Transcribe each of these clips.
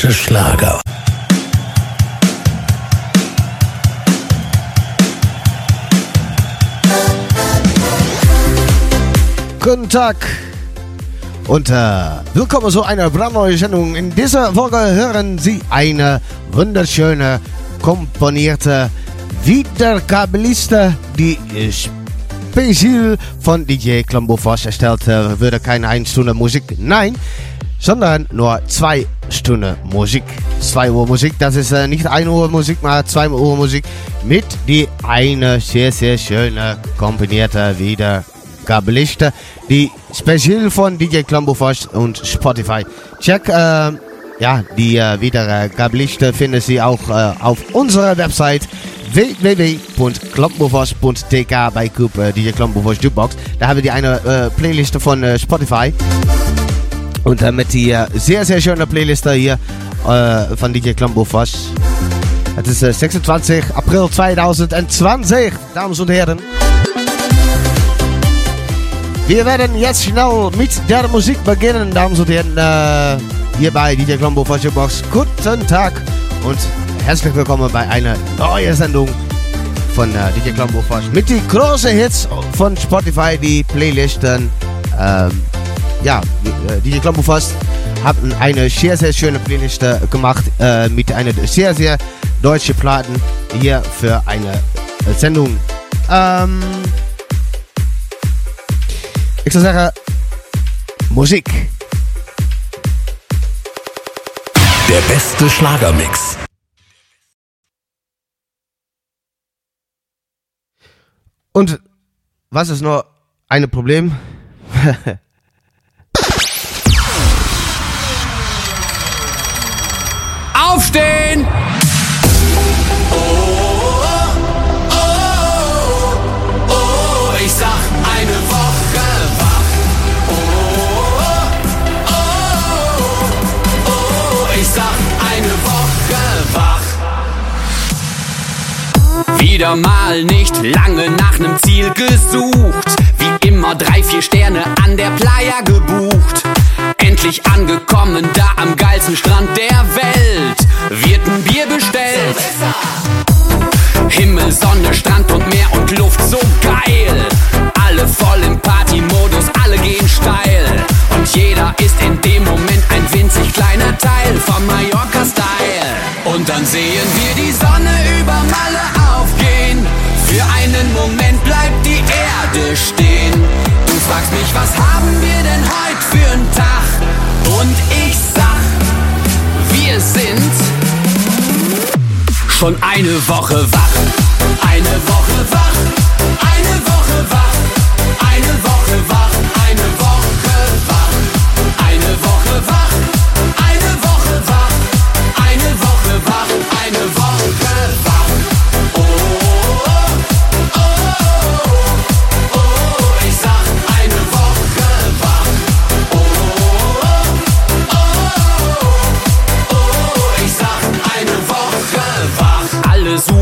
beste Schlager. Guten Tag und äh, willkommen zu einer brandneuen Sendung. In dieser Folge hören Sie eine wunderschöne, komponierte Wiedergabeliste, die speziell von DJ Klambofoss erstellt würde. Keine 1 Stunde Musik, nein, sondern nur 2 Stunden Musik. 2 Uhr Musik, das ist äh, nicht 1 Uhr Musik, mal 2 Uhr Musik mit die eine sehr, sehr schöne, komponierte Wiedergabeliste, die speziell von DJ Klambofoss und Spotify. Check, äh, ja, die äh, Wiedergabeliste finden Sie auch äh, auf unserer Website www.klompenbos.tk bei Coop äh, DJ Klompenbos Jukebox. Da haben wir die eine äh, Playliste von äh, Spotify. Und äh, mit die äh, sehr, sehr schöne Playliste hier äh, von DJ Klompenbos. Het is äh, 26 April 2020, Damen und Herren. Wir werden jetzt schnell mit der Musik beginnen, Damen und Herren. Äh, hier bei DJ Klompenbos Jukebox. Guten Tag und herzlich willkommen bei einer neuen Sendung von äh, DJ Klombofasch mit den großen Hits von Spotify, die Playlisten. Ähm, ja, äh, DJ Klombofasch hat eine sehr, sehr schöne Playliste gemacht äh, mit einer sehr, sehr deutschen Platten hier für eine äh, Sendung. Ähm, ich soll sagen, Musik. Der beste Schlagermix. Und was ist nur ein Problem? Aufstehen! Ich sag eine Woche wach. Oh, oh, oh, ich sag eine Woche wach. Wieder mal nicht lange nach nem Ziel gesucht. Wie immer drei, vier Sterne an der Playa gebucht. Endlich angekommen, da am geilsten Strand der Welt. Wird ein Bier bestellt. Himmel, Sonne, Strand und Meer und Luft so geil. Alle voll im Partymodus, alle gehen steil. Und jeder ist in dem Moment ein winzig kleiner Teil vom Mallorca-Style. Und dann sehen wir die Sonne über Malle aufgehen. Für einen Moment bleibt die Erde stehen. Du fragst mich, was haben wir denn heute für einen Tag? Schon eine Woche wach. Eine Woche wach. Eine Woche wach.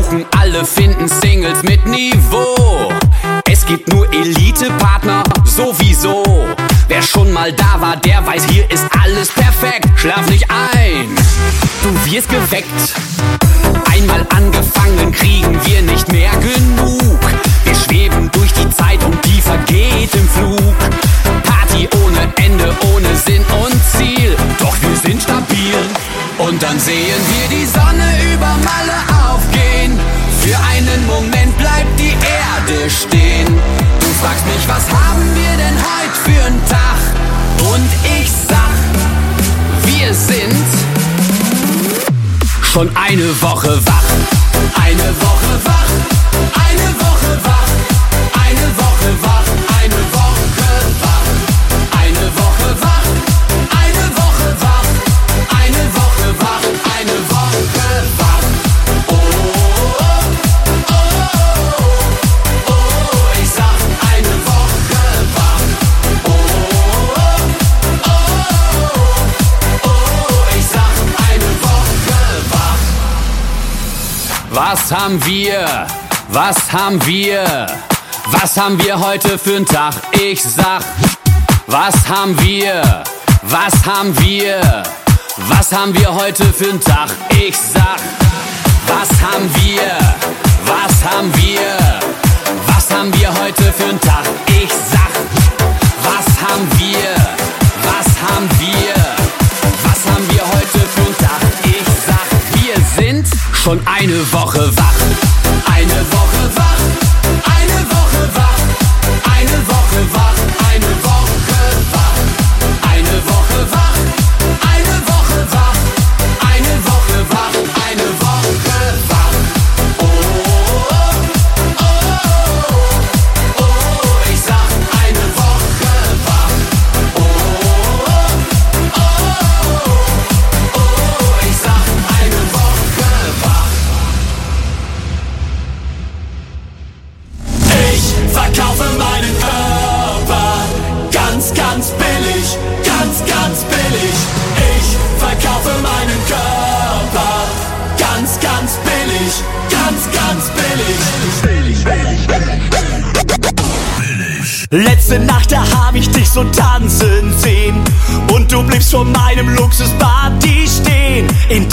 Suchen, alle finden Singles mit Niveau. Es gibt nur Elite-Partner, sowieso. Wer schon mal da war, der weiß, hier ist alles perfekt. Schlaf nicht ein, du wirst geweckt. Einmal angefangen, kriegen wir nicht mehr genug. Wir schweben durch die Zeit und die vergeht im Flug. Party ohne Ende, ohne Sinn und Ziel. Doch wir sind stabil. Und dann sehen wir die Sonne über Malle. Für einen Moment bleibt die Erde stehen. Du fragst mich, was haben wir denn heute für einen Tag? Und ich sag, wir sind schon eine Woche wach. Eine Woche Was haben wir? Was haben wir? Was haben wir heute für einen Tag? Ich sag, was haben wir? Was haben wir? Was haben wir heute für einen Tag? Ich sag, was haben wir? Was haben wir? Was haben wir heute für einen Tag? Ich sag, was haben wir? Was haben wir? Was haben wir heute für einen Tag? Ich sag, sind schon eine Woche wach. Eine Woche wach. Eine Woche wach. Eine Woche wach. nichts meinem Luxusparty stehen. In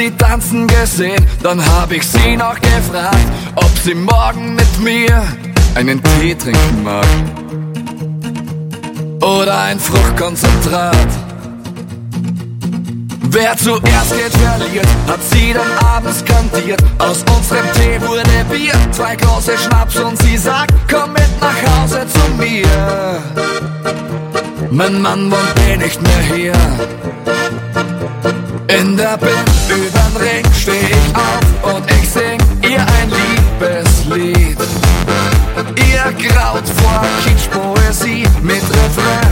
sie tanzen gesehen. Dann hab ich sie noch gefragt, ob sie morgen mit mir einen Tee trinken mag. Oder ein Fruchtkonzentrat. Wer zuerst geht, verliert, hat sie dann abends kantiert. Aus unserem Tee wurde Bier, zwei große Schnaps und sie sagt, komm mit nach Hause zu mir. Mein Mann wohnt eh nicht mehr hier. In der Bild übern Ring steh ich auf und ich sing ihr ein Liebeslied. Ihr graut vor Kitschpoesie mit Refrain,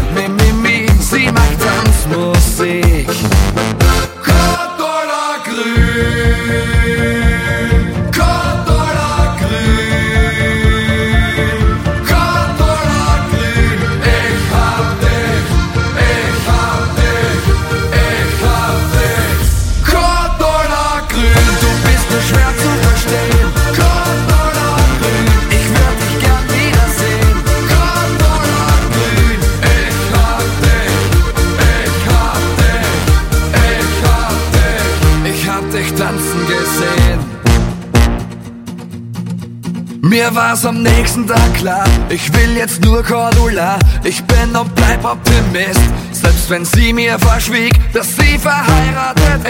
war's am nächsten Tag klar, ich will jetzt nur Cordula. Ich bin und bleib Optimist, selbst wenn sie mir verschwieg, dass sie verheiratet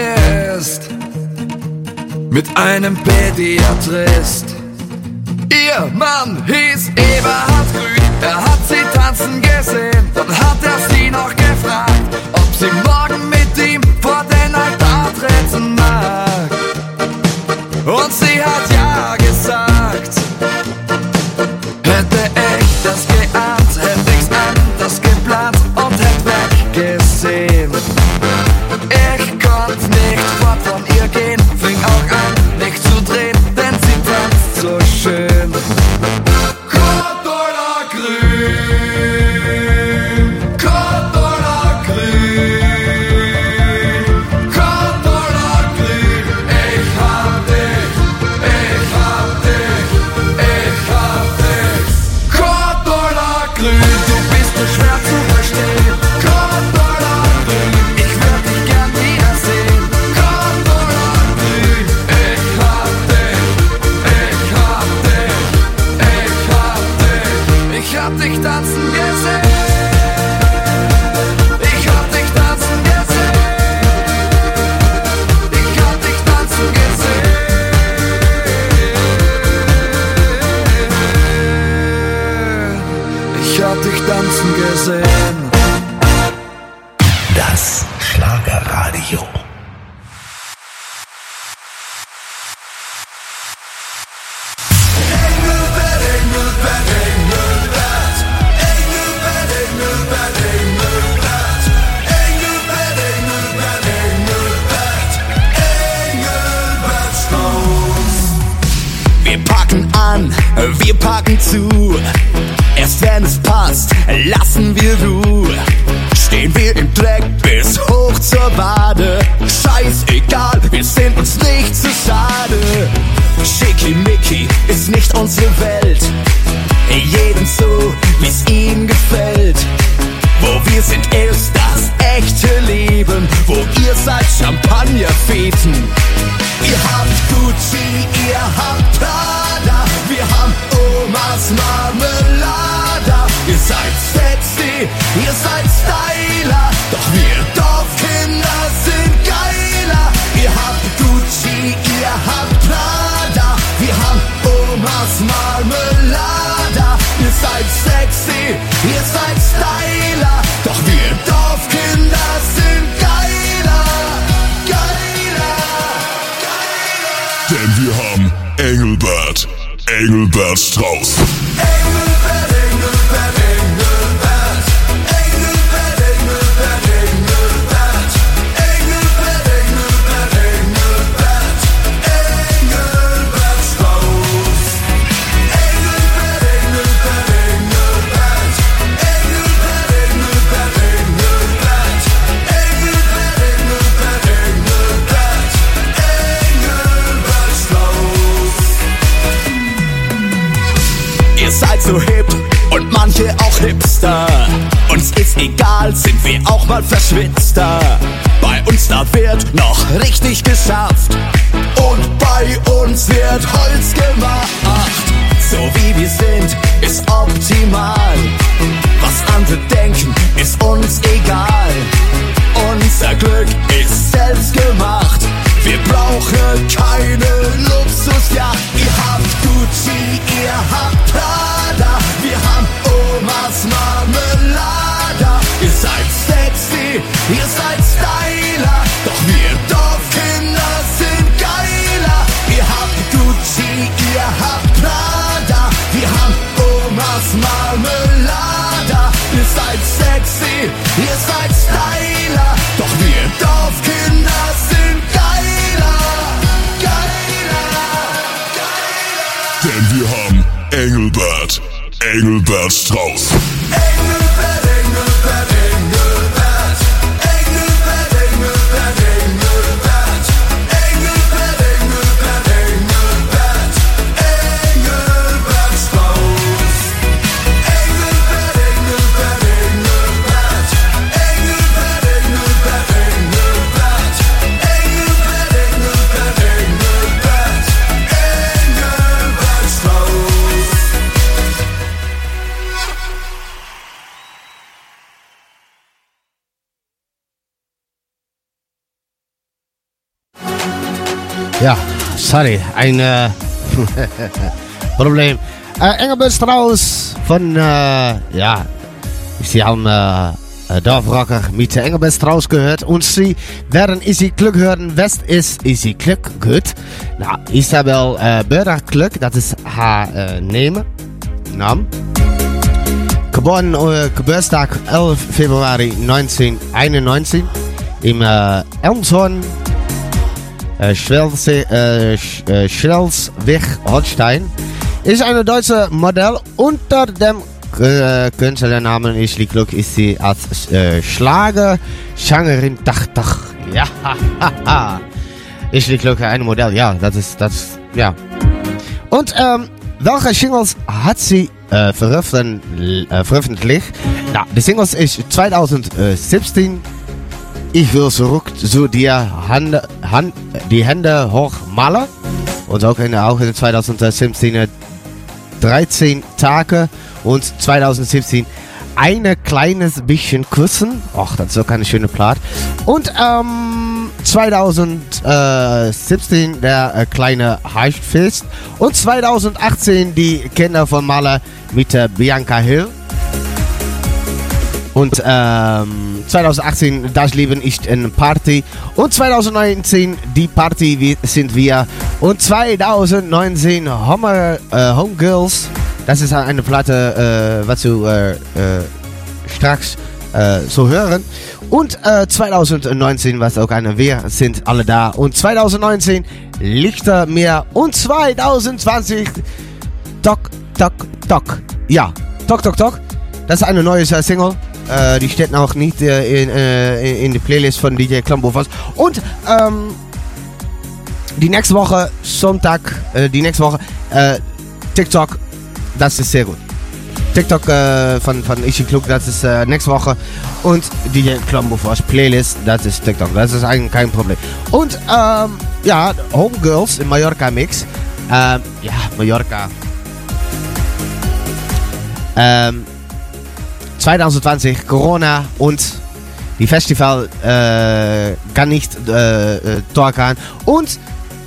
ist. Mit einem Pädiatrist. Ihr Mann hieß Eberhard Grün, er hat sie tanzen gesehen, dann hat er sie noch gefragt, ob sie morgen mit ihm vor den Altar treten mag. Und sie hat ja wir packen zu. Erst wenn es passt, lassen wir Ruhe. Stehen wir im Dreck bis hoch zur Wade. Scheißegal, wir sind uns nicht zu schade. Schickimicki ist nicht unsere Welt. Jedem so, wie's ihm gefällt. Wo wir sind, ist das echte Leben. Wo ihr seid, Champagnerfeten. Ihr habt Gucci, ihr habt Prada. Seid sexy, ihr seid Styler. Doch wir Dorfkinder sind geiler. Ihr habt Gucci, ihr habt Prada. Wir haben Omas Marmelada. Ihr seid sexy, ihr seid Styler. Doch wir Dorfkinder sind geiler. Geiler. Geiler. Denn wir haben Engelbert, Engelbert Strauß. Egal, sind wir auch mal verschwitzter. Bei uns da wird noch richtig geschafft. Und bei uns wird Holz gemacht. So wie wir sind, ist optimal. Was andere denken, ist uns egal. Unser Glück ist selbst gemacht. Wir brauchen keine Luxusjacht. Ihr habt Gucci, ihr habt Prada. Wir haben Omas Marmelada. Seid sexy, ihr seid Styler. Doch wir Dorfkinder sind geiler. Ihr habt Gucci, ihr habt Prada. Wir haben Omas Marmelada. Ihr seid sexy, ihr seid Styler. Doch wir Dorfkinder sind geiler. Geiler. Geiler. Denn wir haben Engelbert, Engelbert Strauß. Sorry, ein äh, Problem. Äh, Engelbert Strauß von, äh, ja, haben äh, äh, Dorfrocker mit Engelbert Strauß gehört und Sie werden Easy Glück hören. Was ist Easy Glück? Gut. Nou, Isabel äh, Börder Glück, das ist haar äh, Name. Naam. Geboren äh, Geburtstag 11 Februari 1991 im äh, Elmshorn, äh, Schwelse, äh, äh. Ist eine deutsche Modell unter dem Künstlernamen Isli Gluck ist sie als äh, Schlager-Schangerin Dach Dach. Ja, haha. Isli Gluck, ein Modell, ja, das ist, das, ja. Und ähm, welche Singles hat sie äh, veröffent äh, veröffentlicht? Ja, die Singles ist 2017 Ich will zurück zu dir Hände, Hand, die Hände hoch malen. Und auch in, auch in 2017 13 Tage und 2017 eine kleines bisschen küssen. Ach, das ist so keine schöne Plat. Und ähm, 2017 der äh, kleine Heißfest. Und 2018 die Kinder von Maler mit Bianca Hill. Und ähm, 2018 Das Leben ist eine Party. Und 2019 die Party sind wir. Und 2019 Homer, äh, Homegirls. Das ist eine Platte, äh, was du äh, äh, straks äh, so hören. Und äh, 2019 was auch eine Wir sind alle da. Und 2019 Lichtermeer. Und 2020 Tok, Tok, Tok. Ja, Tok, Tok, Tok. Das ist eine neue äh, Single. Äh, die steht noch nicht äh, in, äh, in die Playlist von DJ Klambofas. Und ähm, die nächste Woche, Sonntag, äh, die nächste Woche, äh, TikTok, das ist sehr gut. TikTok äh, von, von Ishi Klug, das ist nächste Woche. Und DJ Klambofas Playlist, das ist TikTok. Das ist eigentlich kein Problem. Und ähm, ja, Homegirls im Mallorca Mix. Ähm, ja, Mallorca. Ähm, 2020 Corona und die Festival äh, kann nicht äh, äh, doorgaan. Und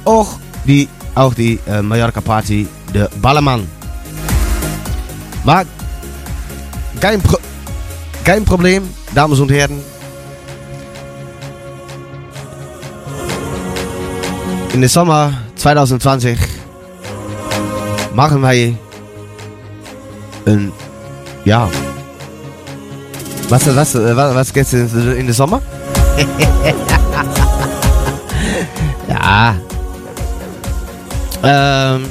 auch die, auch die äh, Mallorca Party, de Ballermann. Maar kein, Pro kein Problem, Damen und Herren. In den Sommer 2020 machen wir ein, ja, was, was, was, was geht's in, den Sommer? ja. Ähm.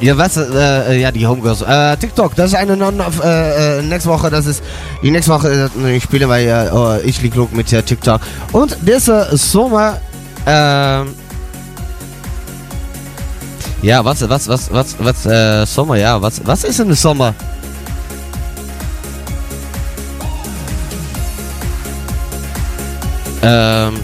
Ja, was, äh, ja, die Homegirls. Äh, TikTok, das ist eine non äh, äh, nächste Woche, das ist, die nächste Woche äh, ich spiele bei äh, oh, ich lieg klug mit äh, TikTok. Und dieser Sommer, ähm, ja, was, was, was, was, was, äh, Sommer, ja, was, was ist der Sommer? Ähm.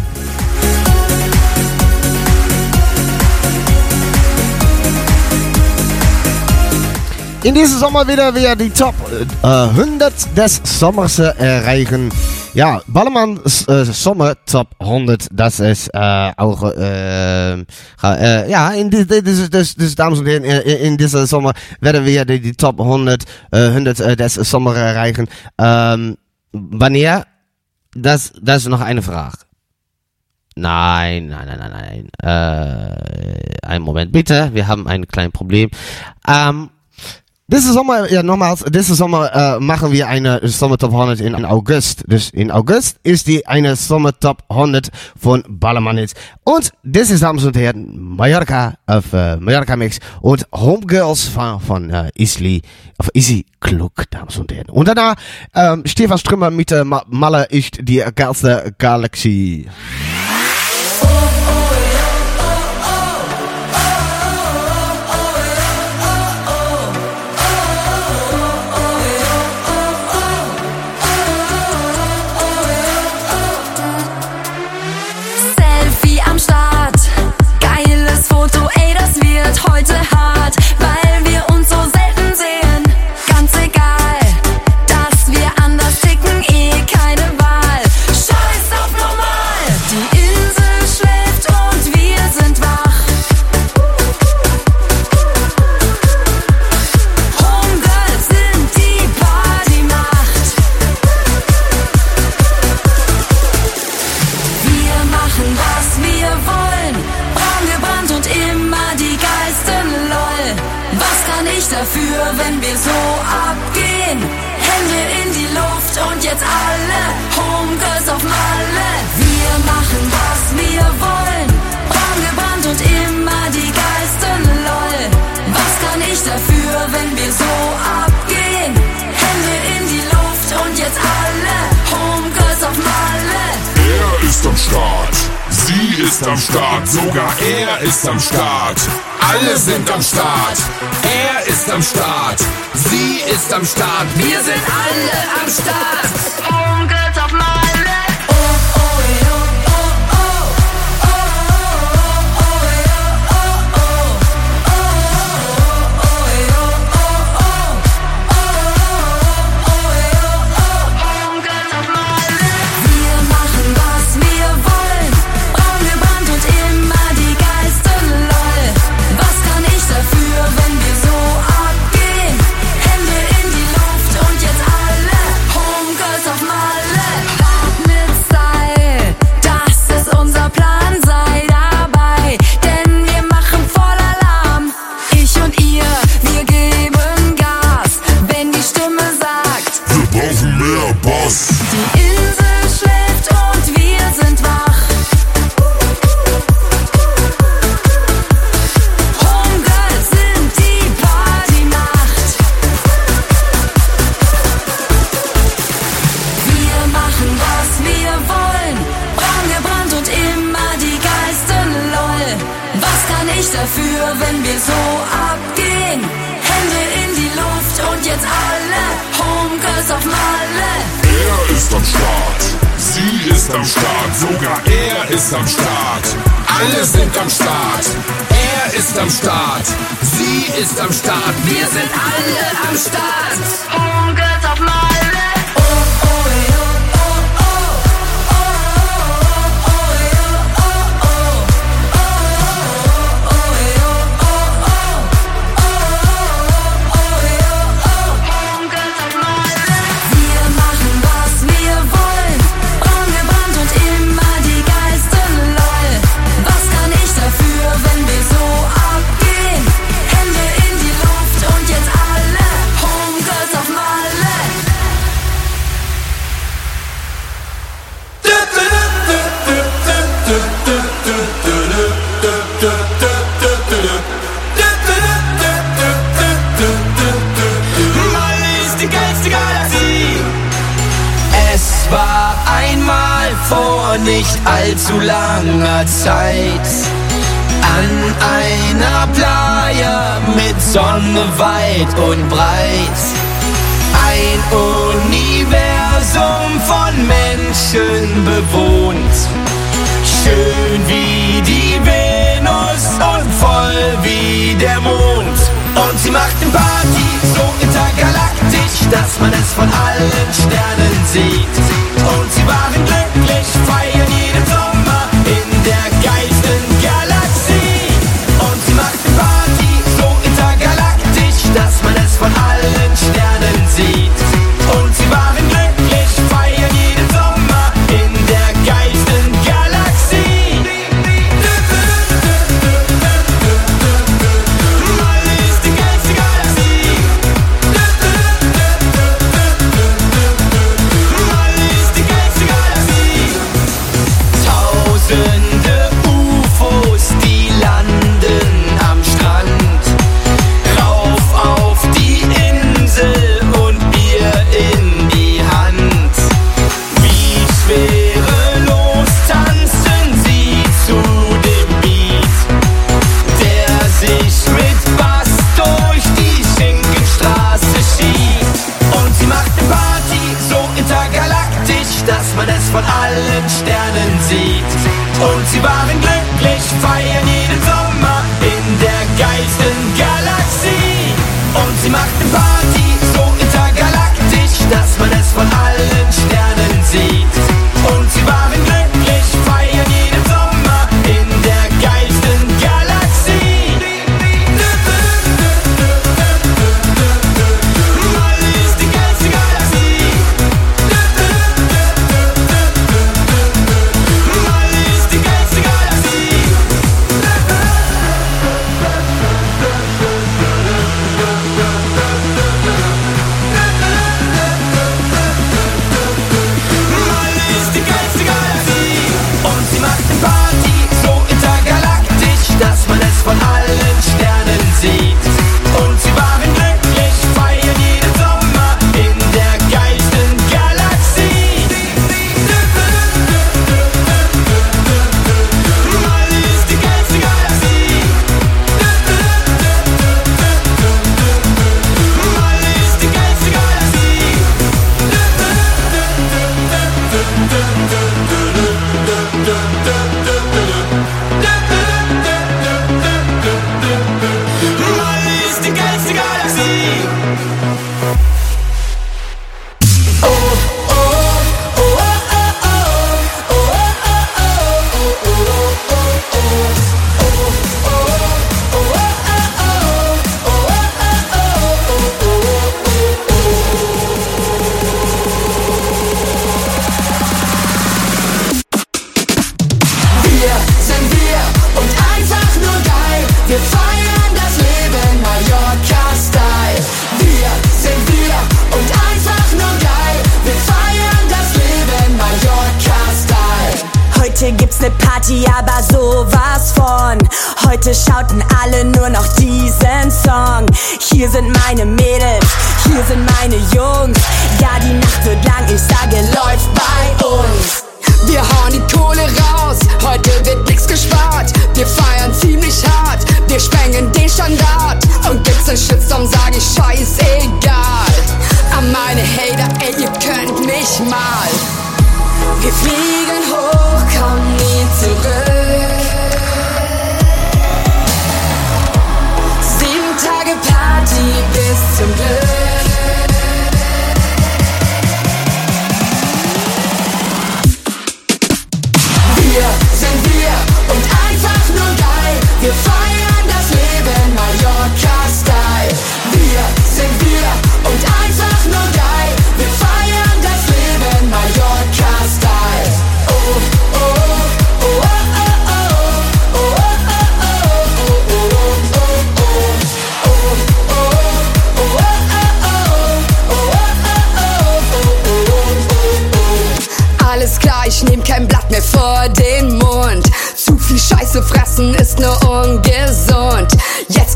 In diesem Sommer wieder wir die Top äh, 100 des Sommers äh, erreichen. Ja, Ballermann Sommer Top 100, das ist äh, äh, ja, in die, die, die, die, die, Damen und Herren, in, diesem Sommer werden wir die, die Top 100, äh, 100 äh, des Sommers erreichen. Ähm, wanneer? Das, das ist noch eine Frage. Nein, nein, nein, nein, nein. Äh, einen Moment bitte, wir haben ein kleines Problem. Ähm, Diese Sommer, ja nochmals, diese Sommer äh, machen wir eine Sommer Top 100 in August. Dus in August ist die eine Sommer Top 100 von Ballermann Hits. Und das ist, Damen und Herren, Mallorca auf äh, Mallorca Mix und Homegirls von, von äh, Isli, auf Easy Klug, Damen und Herren. Und danach ähm, Stefan Strümmer mit äh, Ma- Malle ist die geilste Galaxie.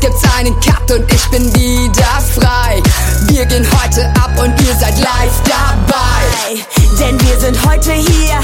gibt's einen Cut und ich bin wieder frei. Wir gehen heute ab und ihr seid live dabei. Denn wir sind heute hier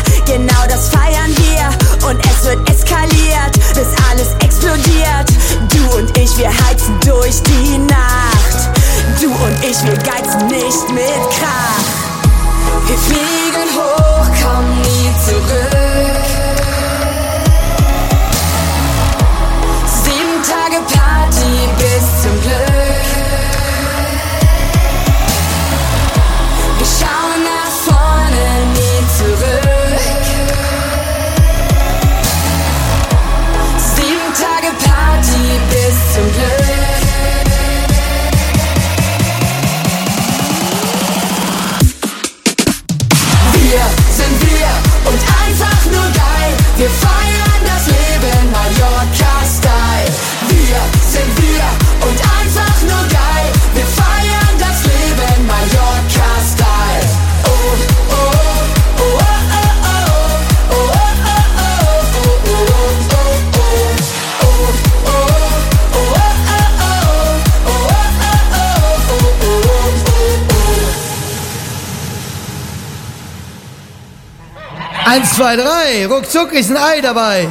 Eins, zwei, drei, ruckzuck ist ein Ei dabei.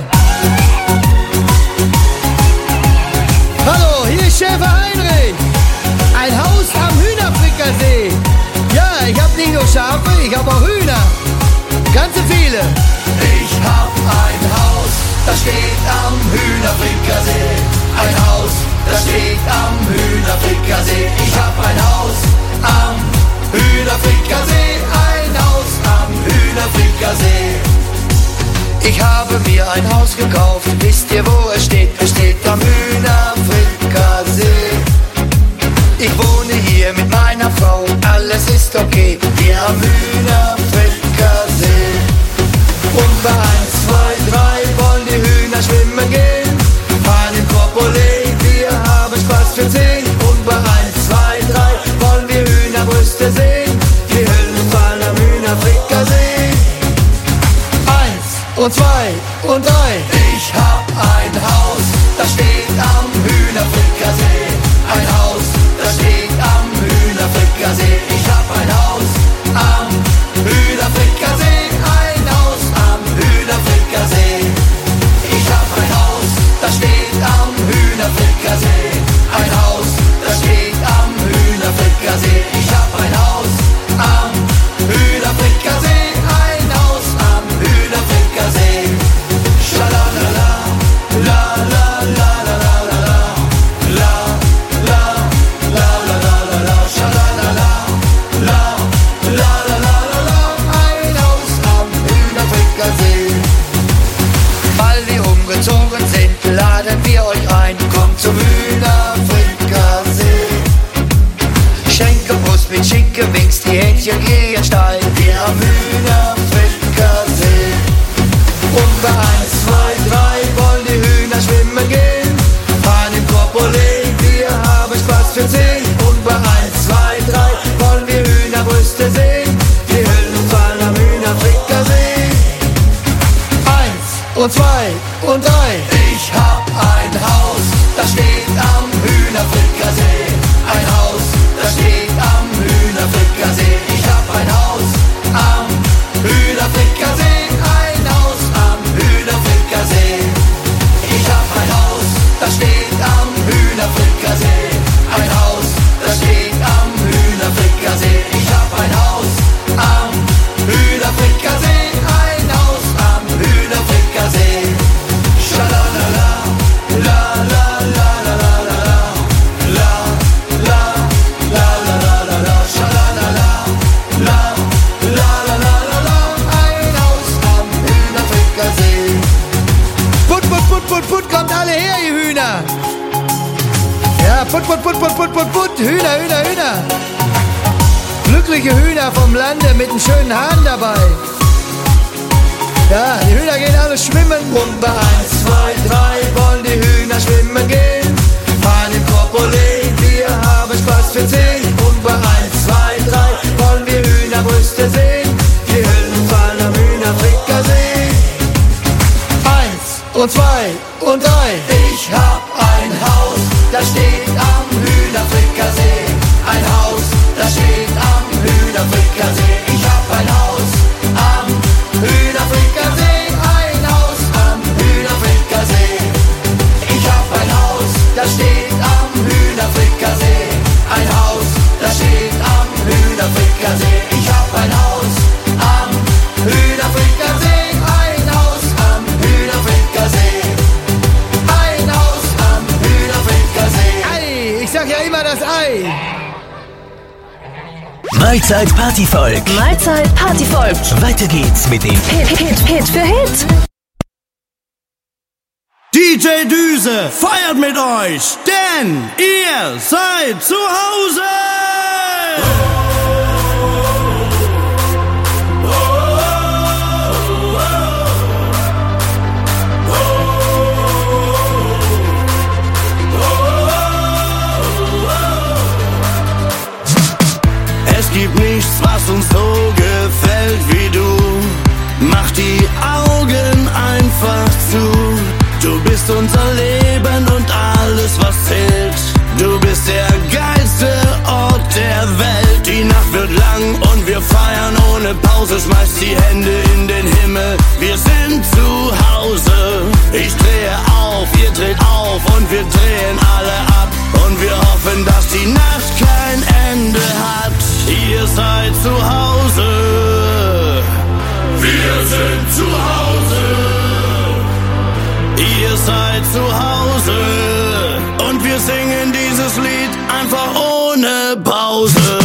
Hallo, hier ist Schäfer Heinrich. Ein Haus am Hühnerfrickersee. Ja, ich hab nicht nur Schafe, ich hab auch Hühner. Ganze viele. Ich hab ein Haus, das steht am Hühnerfrickersee. Ein Haus, das steht am Hühnerfrickersee. Ich hab ein Haus am Hühnerfrickersee. Hühnerfrikassee. Ich habe mir ein Haus gekauft, wisst ihr wo es steht? Es steht am Hühnerfrikassee. Ich wohne hier mit meiner Frau, alles ist okay, wir am Hühnerfrikassee. Und bei 1, 2, 3 wollen die Hühner schwimmen gehen. Einen Korb wir haben Spaß für 10. Und bei 1, 2, 3 wollen wir Hühnerbrüste sehen. und zwei und drei. you give. Mahlzeit Partyvolk. Mahlzeit Partyvolk. Weiter geht's mit dem Hit, Hit, Hit für Hit. DJ Düse feiert mit euch, denn ihr seid zu Hause! Bist unser Leben und alles, was zählt. Du bist der geilste Ort der Welt. Die Nacht wird lang und wir feiern ohne Pause. Schmeiß die Hände in den Himmel. Wir sind zu Hause. Ich drehe auf, ihr dreht auf und wir drehen alle ab. Und wir hoffen, dass die Nacht kein Ende hat. Ihr seid zu Hause. Wir sind zu Hause. Ihr seid zu Hause. Und wir singen dieses Lied einfach ohne Pause.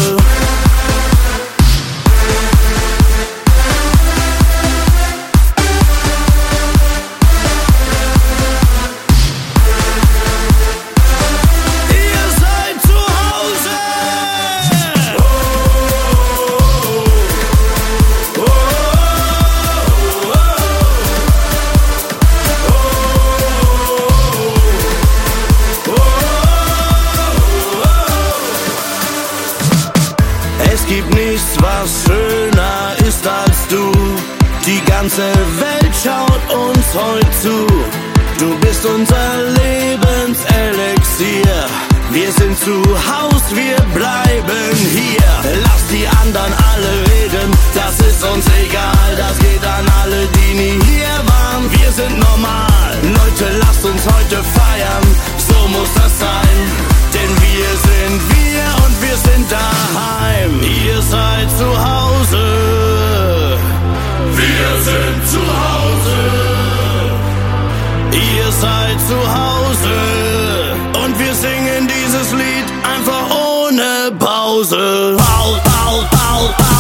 Du bist unser Lebenselixier. Wir sind zu Haus, wir bleiben hier. Lass die anderen alle reden, das ist uns egal. Das geht an alle, die nie hier waren. Wir sind normal. Leute, lasst uns heute feiern. So muss das sein. Denn wir sind wir und wir sind daheim. Ihr seid zu Hause. Wir sind zu Hause. Ihr seid zu Hause. Und wir singen dieses Lied einfach ohne Pause. Pau, pau, pau, pau,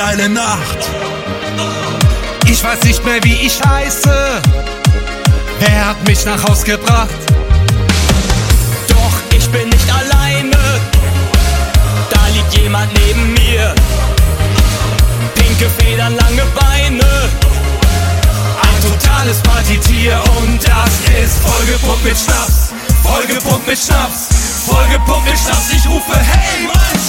geile Nacht. Ich weiß nicht mehr, wie ich heiße. Wer hat mich nach Haus gebracht? Doch ich bin nicht alleine. Da liegt jemand neben mir. Pinke Federn, lange Beine. Ein totales Partitier und das ist vollgepumpt mit Schnaps. Vollgepumpt mit Schnaps. Vollgepumpt mit Schnaps. Ich rufe, hey Mann!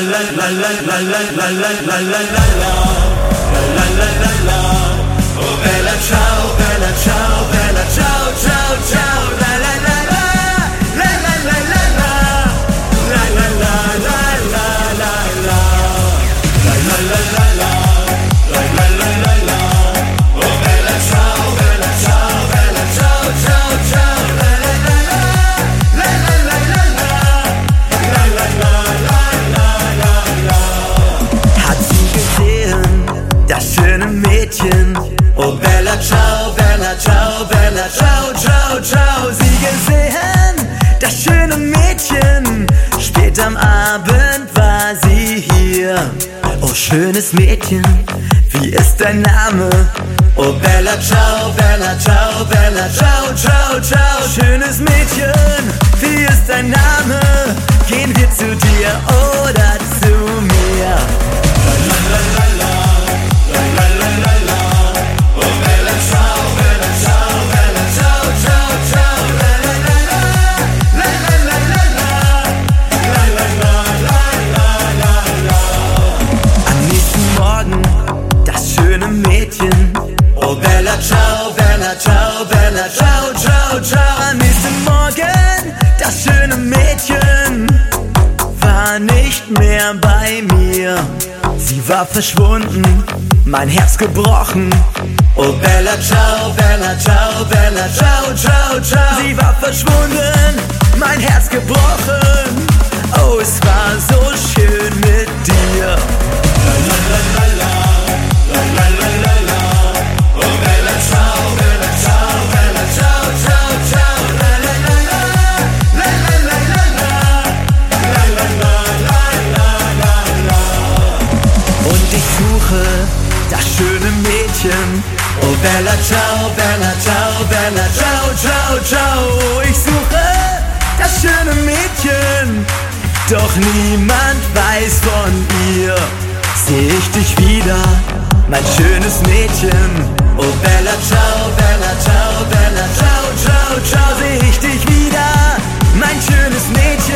La la la la la la la la la la. La la la la. ciao, bella ciao, bella ciao, ciao, ciao. Schönes Mädchen, wie ist dein Name? Oh Bella Ciao, Bella Ciao, Bella Ciao, Ciao, Ciao. Schönes Mädchen, wie ist dein Name? Gehen wir zu dir oder zu mir? verschwunden, mein Herz gebrochen. Oh Bella Ciao, Bella Ciao, Bella Ciao, Ciao, Ciao. Sie war verschwunden, mein Herz gebrochen. Oh, es war so schön mit dir. Bella, ciao, Bella, ciao, Bella, ciao, ciao, ciao. Ich suche das schöne Mädchen, doch niemand weiß von ihr. Seh ich dich wieder, mein schönes Mädchen. Oh Bella, ciao, Bella, ciao, Bella, ciao, ciao, ciao. Seh ich dich wieder, mein schönes Mädchen.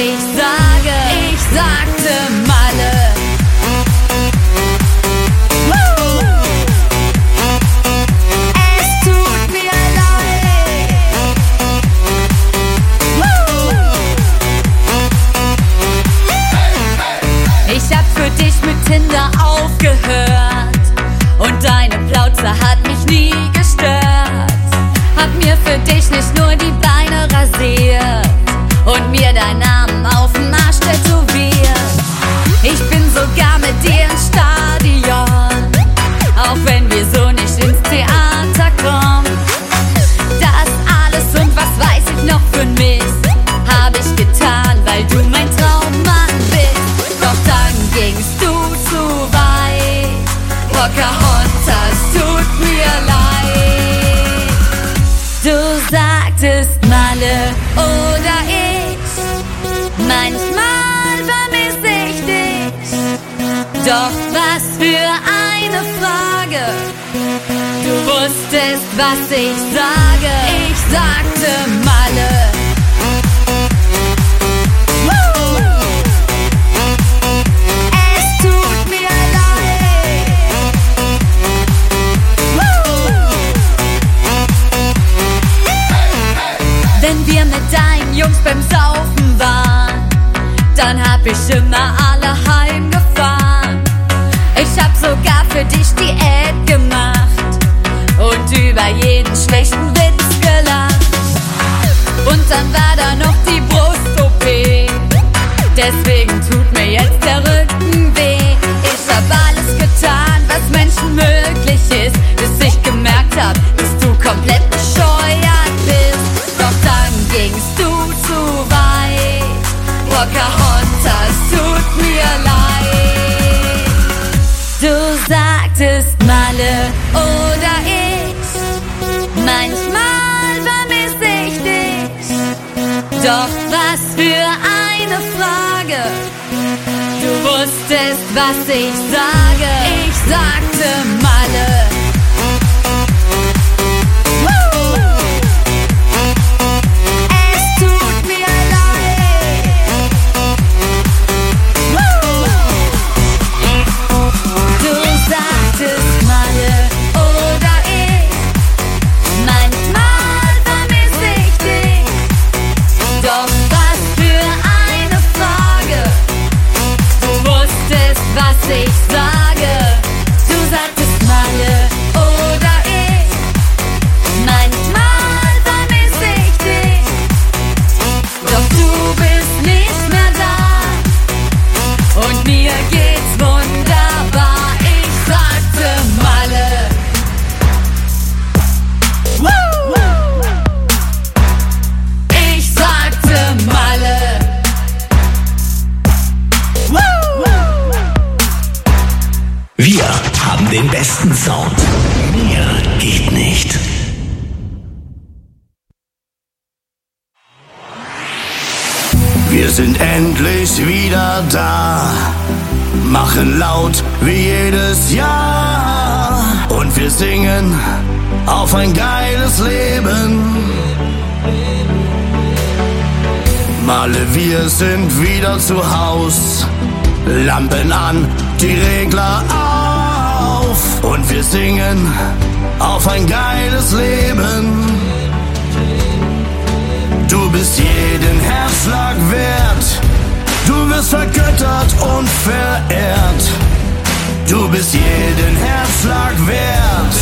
Face. machen laut wie jedes Jahr und wir singen auf ein geiles Leben. Male, wir sind wieder zu Haus, Lampen an, die Regler auf und wir singen auf ein geiles Leben. Du bist jeden Herzschlag wert Du wirst vergöttert und verehrt. Du bist jeden Herzschlag wert.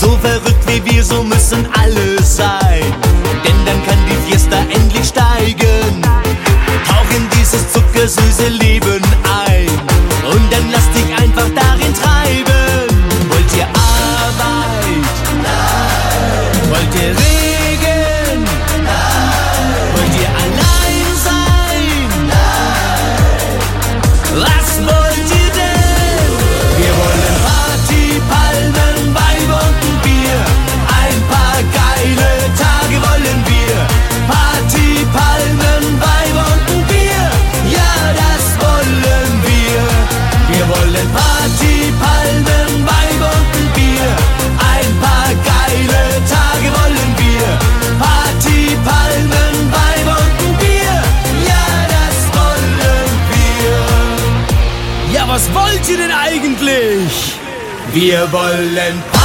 So verrückt wie wir, so müssen alle sein. Denn dann kann die Fiesta endlich steigen. Tauch in dieses zuckersüße Leben Wir wollen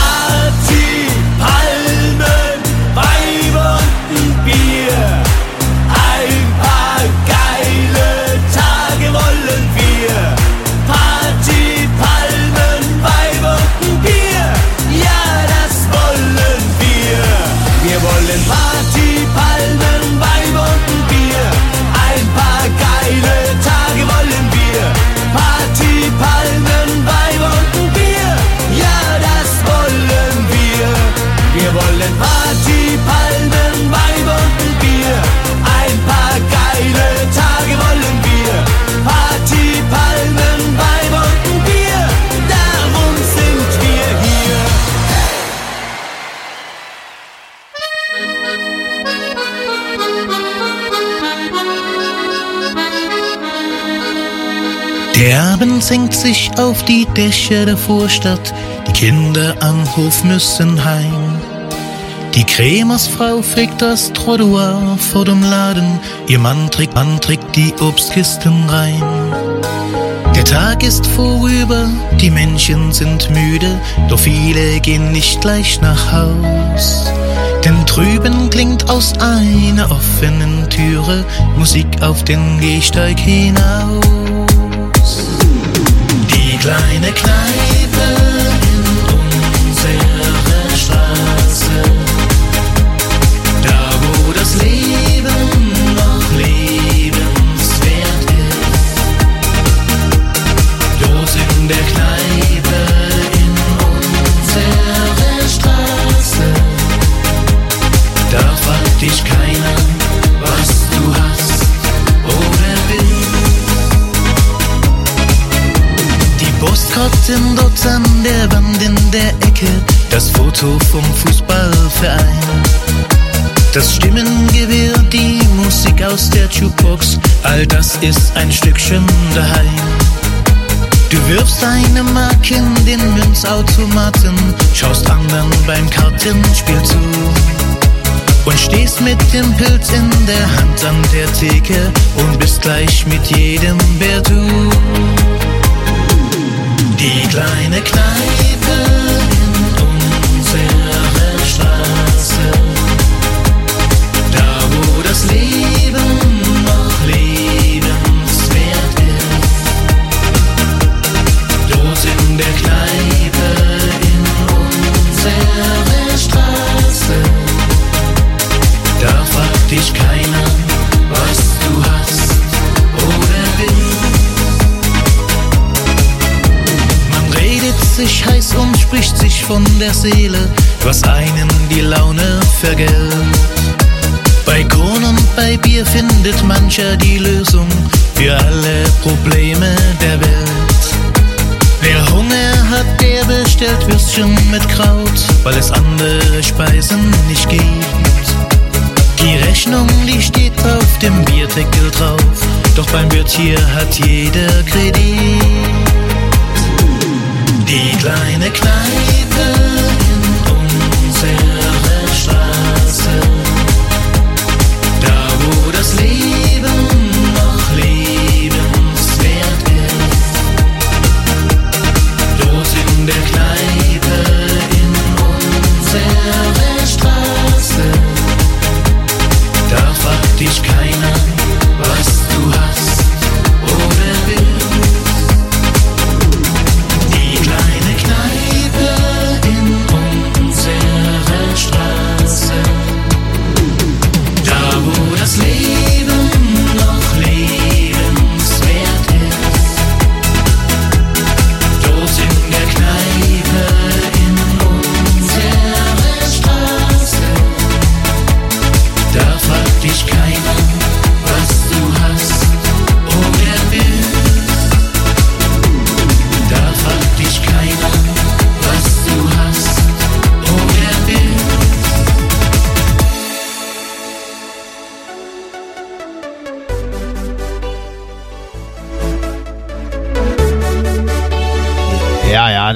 Abend senkt sich auf die Dächer der Vorstadt, die Kinder am Hof müssen heim. Die Krämersfrau fegt das Trottoir vor dem Laden, ihr Mann trägt, Mann trägt die Obstkisten rein. Der Tag ist vorüber, die Menschen sind müde, doch viele gehen nicht gleich nach Haus. Denn drüben klingt aus einer offenen Türe Musik auf den Gehsteig hinaus. Kleine Kneipe der Ecke, das Foto vom Fußballverein. Das Stimmengewehr, die Musik aus der Jukebox, all das ist ein Stückchen daheim. Du wirfst deine Mark in den Münzautomaten, schaust anderen beim Kartenspiel zu und stehst mit dem Pilz in der Hand an der Theke und bist gleich mit jedem wer du. Die kleine Kneipe in unserer Straße, da wo das Leben noch lebenswert ist. Dort in der Kneipe in unserer Straße, da fragt dich keiner, sich heiß und spricht sich von der Seele, was einen die Laune vergällt. Bei Korn und bei Bier findet mancher die Lösung für alle Probleme der Welt. Wer Hunger hat, der bestellt Würstchen mit Kraut, weil es andere Speisen nicht gibt. Die Rechnung, die steht auf dem Bierdeckel drauf, doch beim Wirt hier hat jeder Kredit. Die kleine Kneipe in unserer Straße, da wo das Leben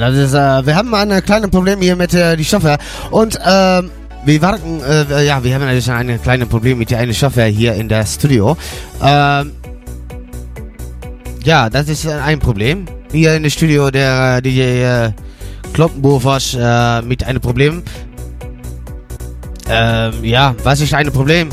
Das ist, äh, wir haben ein kleines Problem hier mit äh, die Software und ähm, wir warten, äh, ja, wir haben natürlich ein kleines Problem mit der einen Software hier in der Studio. Ähm, ja, das ist äh, ein Problem. Hier in der Studio der äh, DJ äh, Kloppenbofers äh, mit einem Problem. Ähm, ja, was ist ein Problem?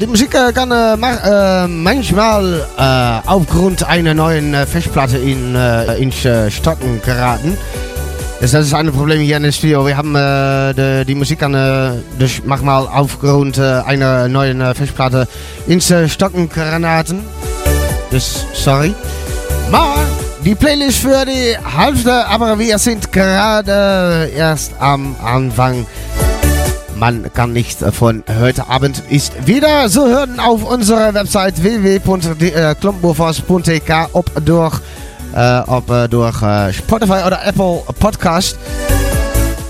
Die Musik äh, kann äh, äh, manchmal aufgrund einer neuen Festplatte in, äh, Stocken geraten. Dus dat is een probleem hier in het studio. We hebben äh, de, die Musik kann äh, manchmal aufgrund äh, einer neuen äh, Festplatte ins äh, Stocken geraten. Dus sorry. Maar die Playlist für die Hälfte, aber wir sind gerade erst am Anfang. Man kann nicht von heute Abend ist wieder zu hören auf unserer Website www.klumpbofors.tk ob durch, äh, ob äh, durch äh, Spotify oder Apple Podcast.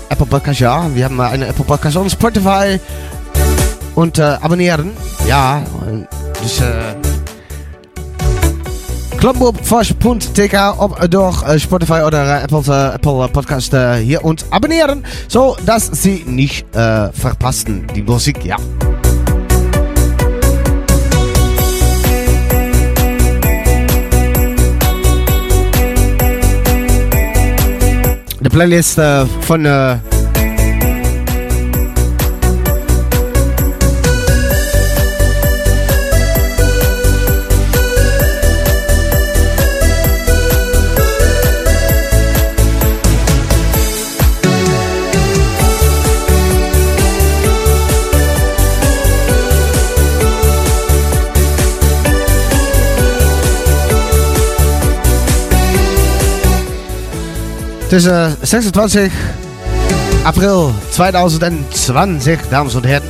Apple Podcast, ja. Wir haben eine Apple Podcast und Spotify. Und äh, abonnieren. Ja, und äh, Klopboopvast.tk ob durch äh, Spotify oder äh, Apple, äh, Apple Podcast äh, hier und abonnieren, so dass Sie nicht äh, verpassen die Musik, ja. De playlist äh, von äh, Äh, 26 April 2020, Damen und Herren.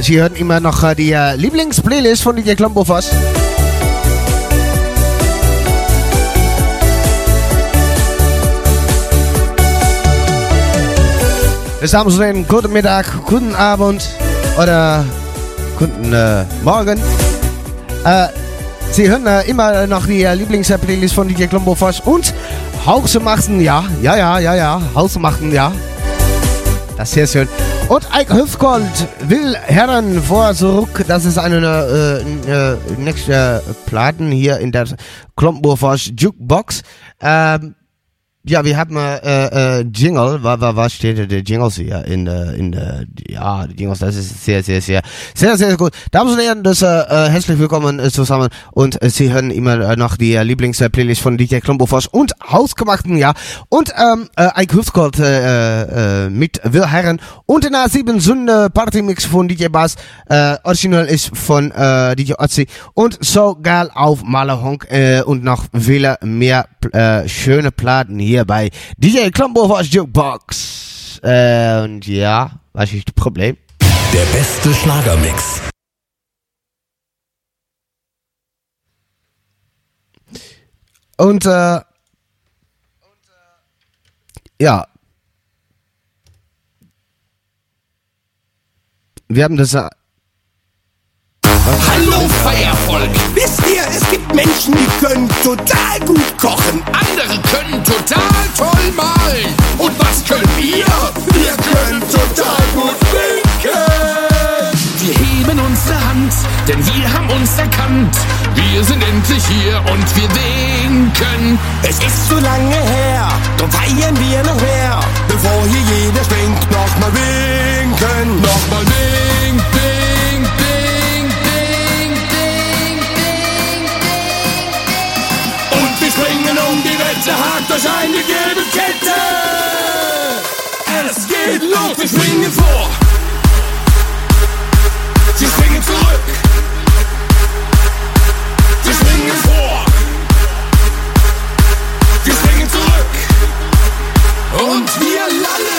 Sie hören immer noch äh, die äh, Lieblingsplaylist von DJ Klombofers. Dus dames und Herren, guten Mittag, guten Abend oder guten äh, Morgen. Äh, Sie hören immer noch die Lieblingsplaylist von DJ Klombofers und Hause machen, ja, ja, ja, ja, ja, Hause machen, ja. Das ist sehr schön. Und Eik Hüfgold will Herren vor zurück. Das ist eine äh, äh, nächste Platten hier in der Klompenburgers Jukebox. Ähm, ja, wir haben äh, äh, Jingle, was, was, steht der Jingles hier in der, in der, ja, Jingles, das ist sehr, sehr, sehr, sehr, sehr gut. Damen und Herren, das, äh, äh, herzlich willkommen äh, zusammen. Und äh, Sie hören immer äh, noch die äh, Lieblingsplaylist von DJ Klombofoss und Hausgemachten, ja, und ähm, äh, ein Kurzcode äh, äh, mit Will Herren und in der sieben Sünde Partymix von DJ Bass, äh, original ist von äh, DJ Otzi. Und so geil auf Malerhonk äh, und noch viele mehr äh, schöne Platten hier bei DJ Klombofoss Jukebox. Äh, und ja, was ist das Problem? Der beste Schlagermix. Und äh, ja. Wir haben das. Hallo Feiervolk! Wisst ihr, es gibt Menschen, die können total gut kochen. Andere können total toll malen. Und was könnt ihr? Wir können total gut winken. Wir heben unsere Hand, denn wir haben uns erkannt. Wir sind endlich hier und wir winken. Es ist zu lange her, drum feiern wir noch mehr. Bevor hier jeder springt, nochmal winken. Nochmal wink, die Wette, hakt euch eine gelbe Kette. Es geht los, wir springen vor. Wir springen zurück. Wir springen vor. Wir springen zurück. Und wir lallen.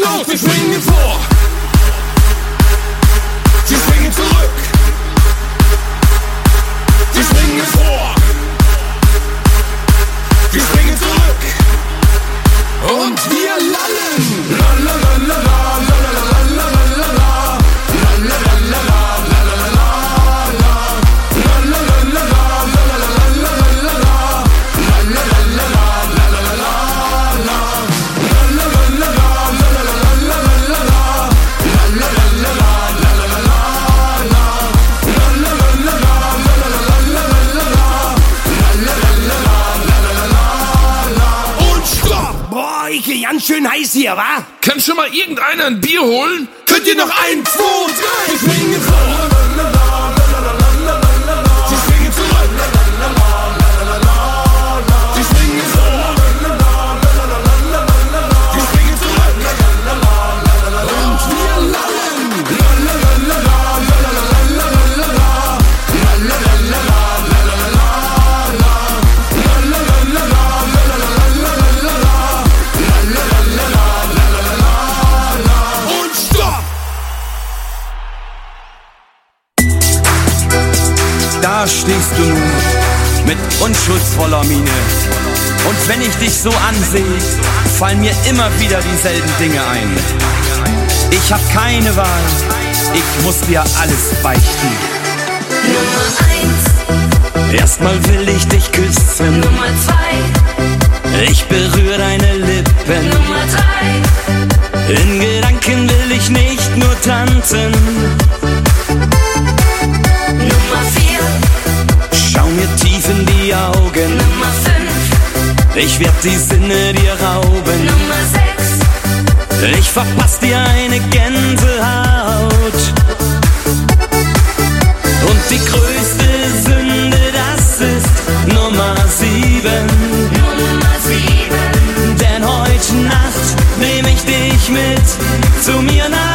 låt oss ringa på. Ich geh ganz schön heiß hier, wa? Kann schon mal irgendeiner ein Bier holen? Könnt ihr noch ein, zwei, drei? Wir springen vor. Mit unschuldsvoller Miene. Und wenn ich dich so ansehe, fallen mir immer wieder dieselben Dinge ein. Ich hab keine Wahl, ich muss dir alles beichten. Nummer eins, Erstmal will ich dich küssen, Nummer zwei, ich berühre deine Lippen. Nummer drei, In Gedanken will ich nicht nur tanzen, Augen. Nummer 5. Ich werd die Sinne dir rauben. Nummer 6. Ich verpass dir eine Gänsehaut. Und die größte Sünde, das ist Nummer 7. Nummer 7. Denn heute Nacht nehme ich dich mit zu mir nach.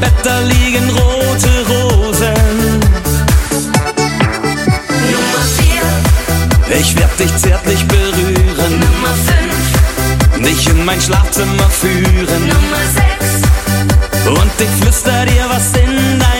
im Bett, da liegen rote Rosen. Nummer vier. Ich werd dich zärtlich berühren. Nummer fünf. Dich in mein Schlafzimmer führen. Nummer sechs. Und ich flüster dir was in dein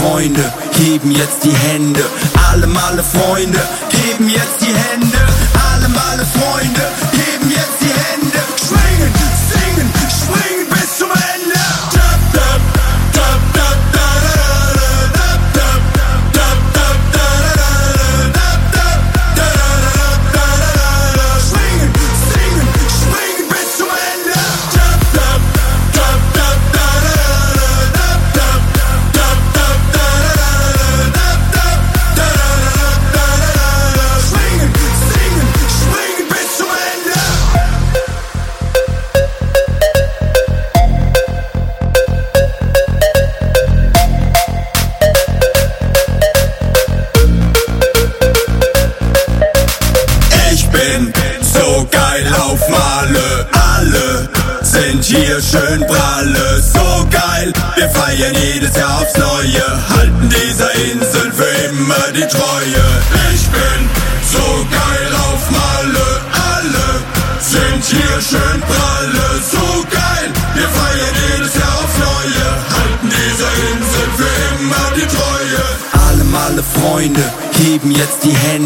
Freunde geben jetzt die Hände. Alle Male Freunde geben jetzt die Hände. Alle Male Freunde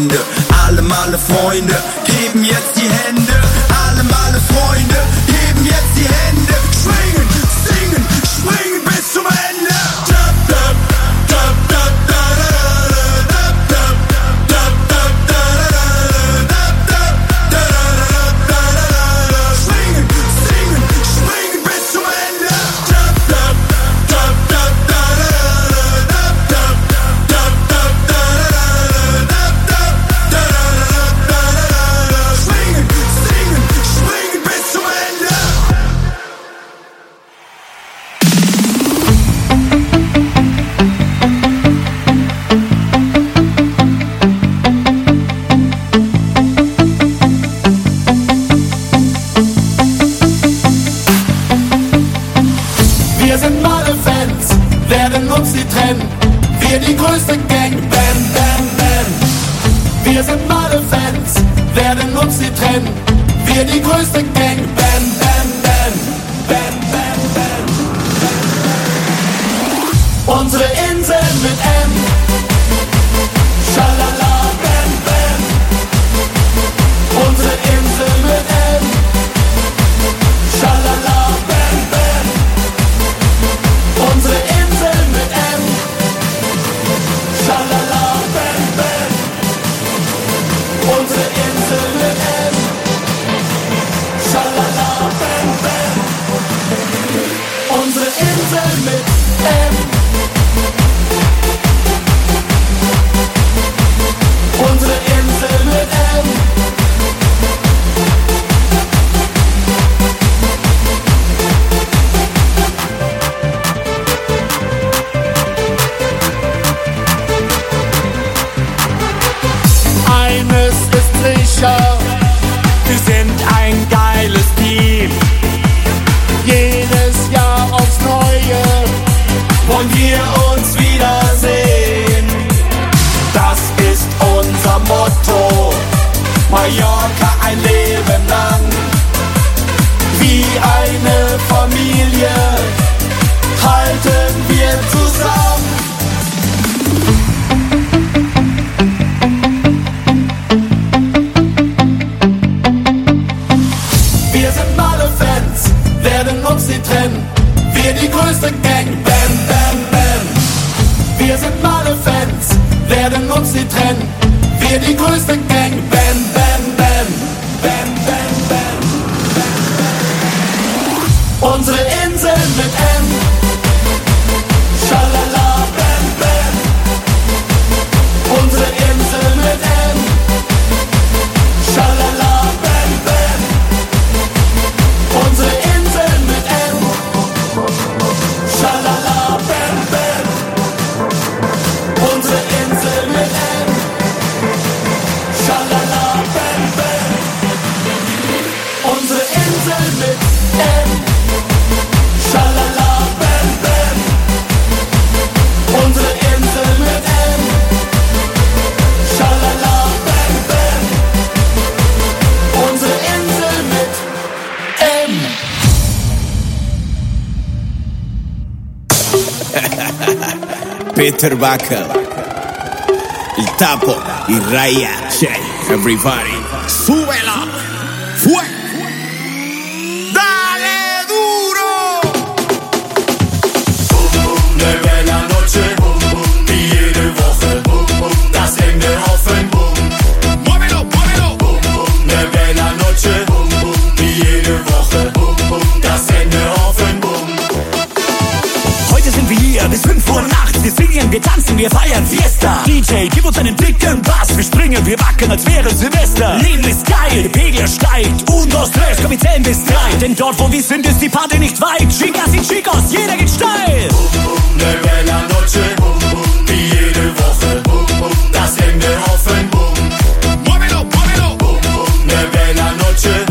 Hände, alle Male Freunde, geben jetzt die Hände. Victor il tapo, il Raya, c'è, everybody. wir feiern Fiesta. DJ, gib uns einen dicken Bass. Wir springen, wir wackeln, als wäre Silvester. Leben ist geil, der Pegel steigt. Und aus Stress, komm, wir zählen bis drei. Denn dort, wo wir sind, ist die Party nicht weit. Chicas sind Chicos, jeder geht steil. Boom, boom, ne bella noche, boom. Wie jede Woche, boom, boom. Das Ende offen, boom. Muévelo, muévelo. Boom, ne bella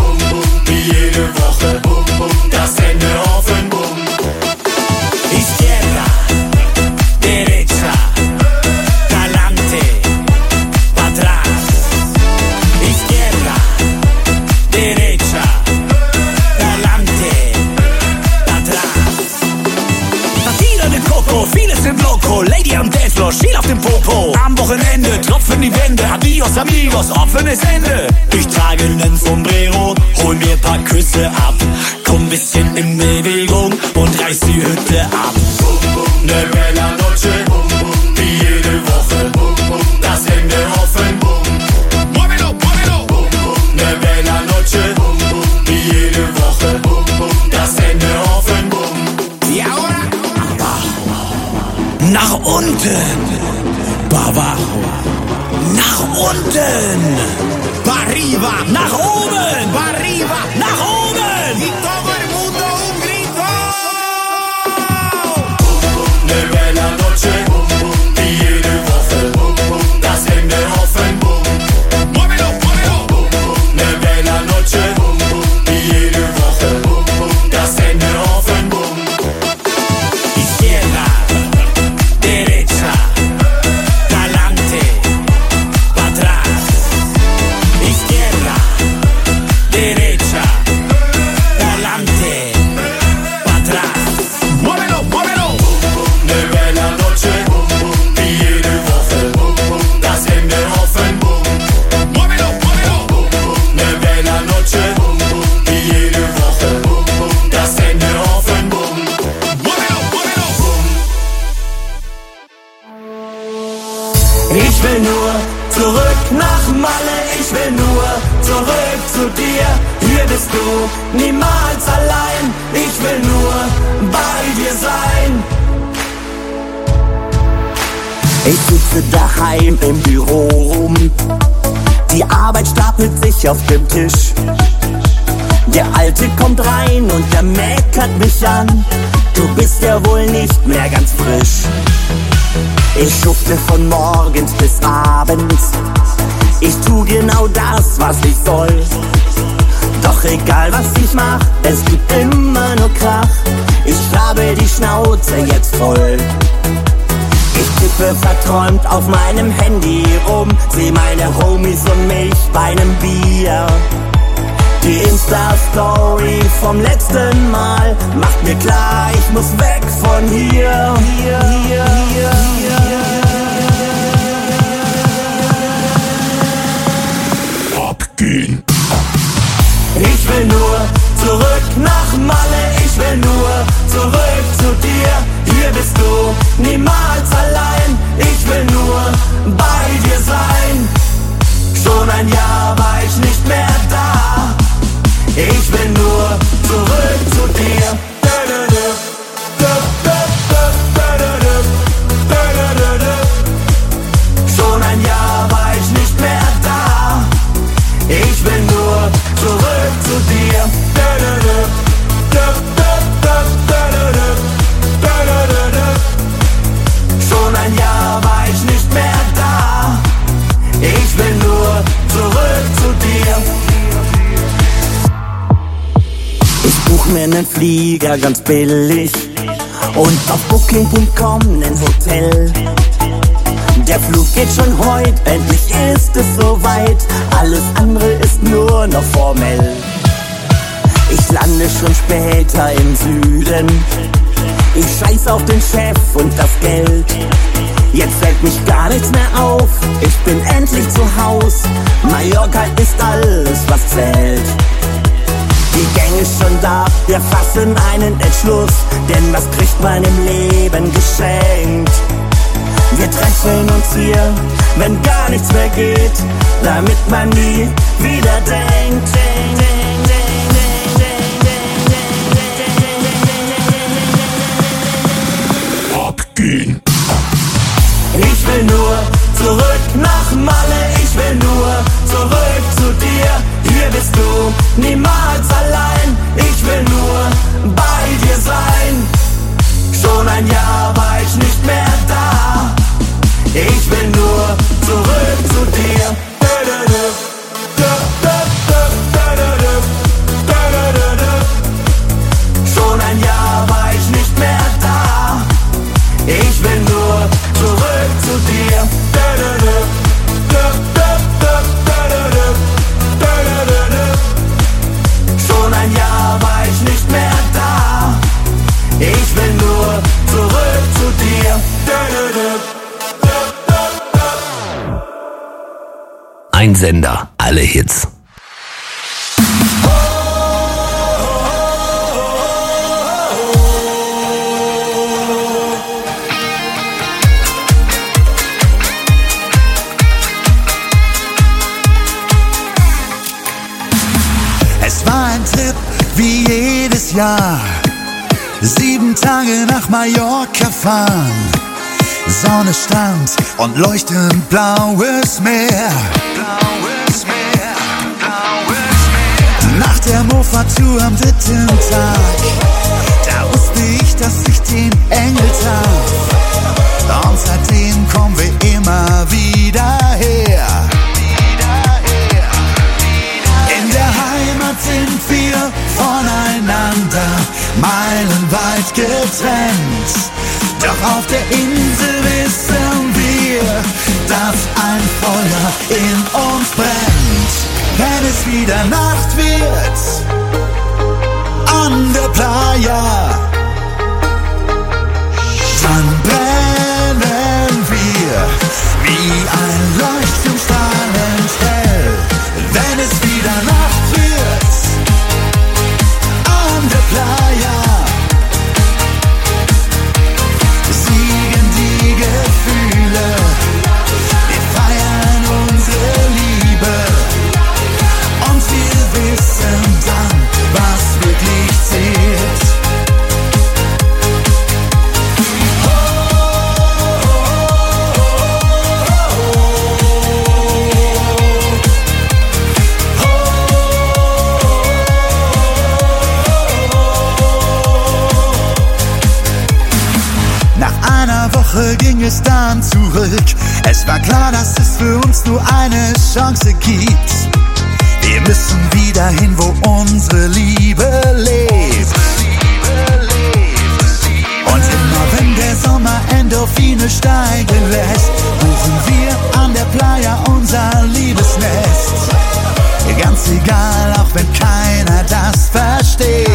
in die Wände, adios amigos, offenes Ende. Ich trage nen Sombrero, hol mir paar Küsse ab, komm bisschen in Bewegung und reiß die Hütte ab. Maarten. Pariva. Naar Schluss, denn was kriegt man im Leben geschenkt? Wir treffen uns hier, wenn gar nichts mehr geht, damit man nie wieder denkt. denkt, denkt. Ein Sender, alle Hits. Es war ein Trip wie jedes Jahr. Sieben Tage nach Mallorca fahren. Sonne stand und leuchtend blaues Meer. Blaues Meer, blaues Meer. Nach der Mofa-Tour am dritten Tag, da wusste ich, dass ich den Engel traf. Und seitdem kommen wir immer wieder her. In der Heimat sind wir voneinander meilenweit getrennt. Doch auf der Insel wissen wir, dass ein Feuer in uns brennt. Wenn es wieder Nacht wird, an der Playa, dann brennen wir wie ein Leuchtturm Woche ging es dann zurück. Es war klar, dass es für uns nur eine Chance gibt. Wir müssen wieder hin, wo unsere Liebe lebt. Und immer wenn der Sommer Endorphine steigen lässt, rufen wir an der Playa unser Liebesnest. Ganz egal, auch wenn keiner das versteht.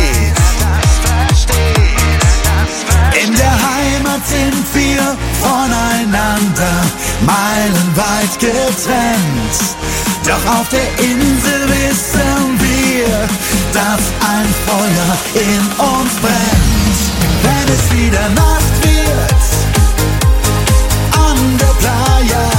In der Heimat sind wir voneinander meilenweit getrennt. Doch auf der Insel wissen wir, dass ein Feuer in uns brennt. Wenn es wieder Nacht wird, an der Playa,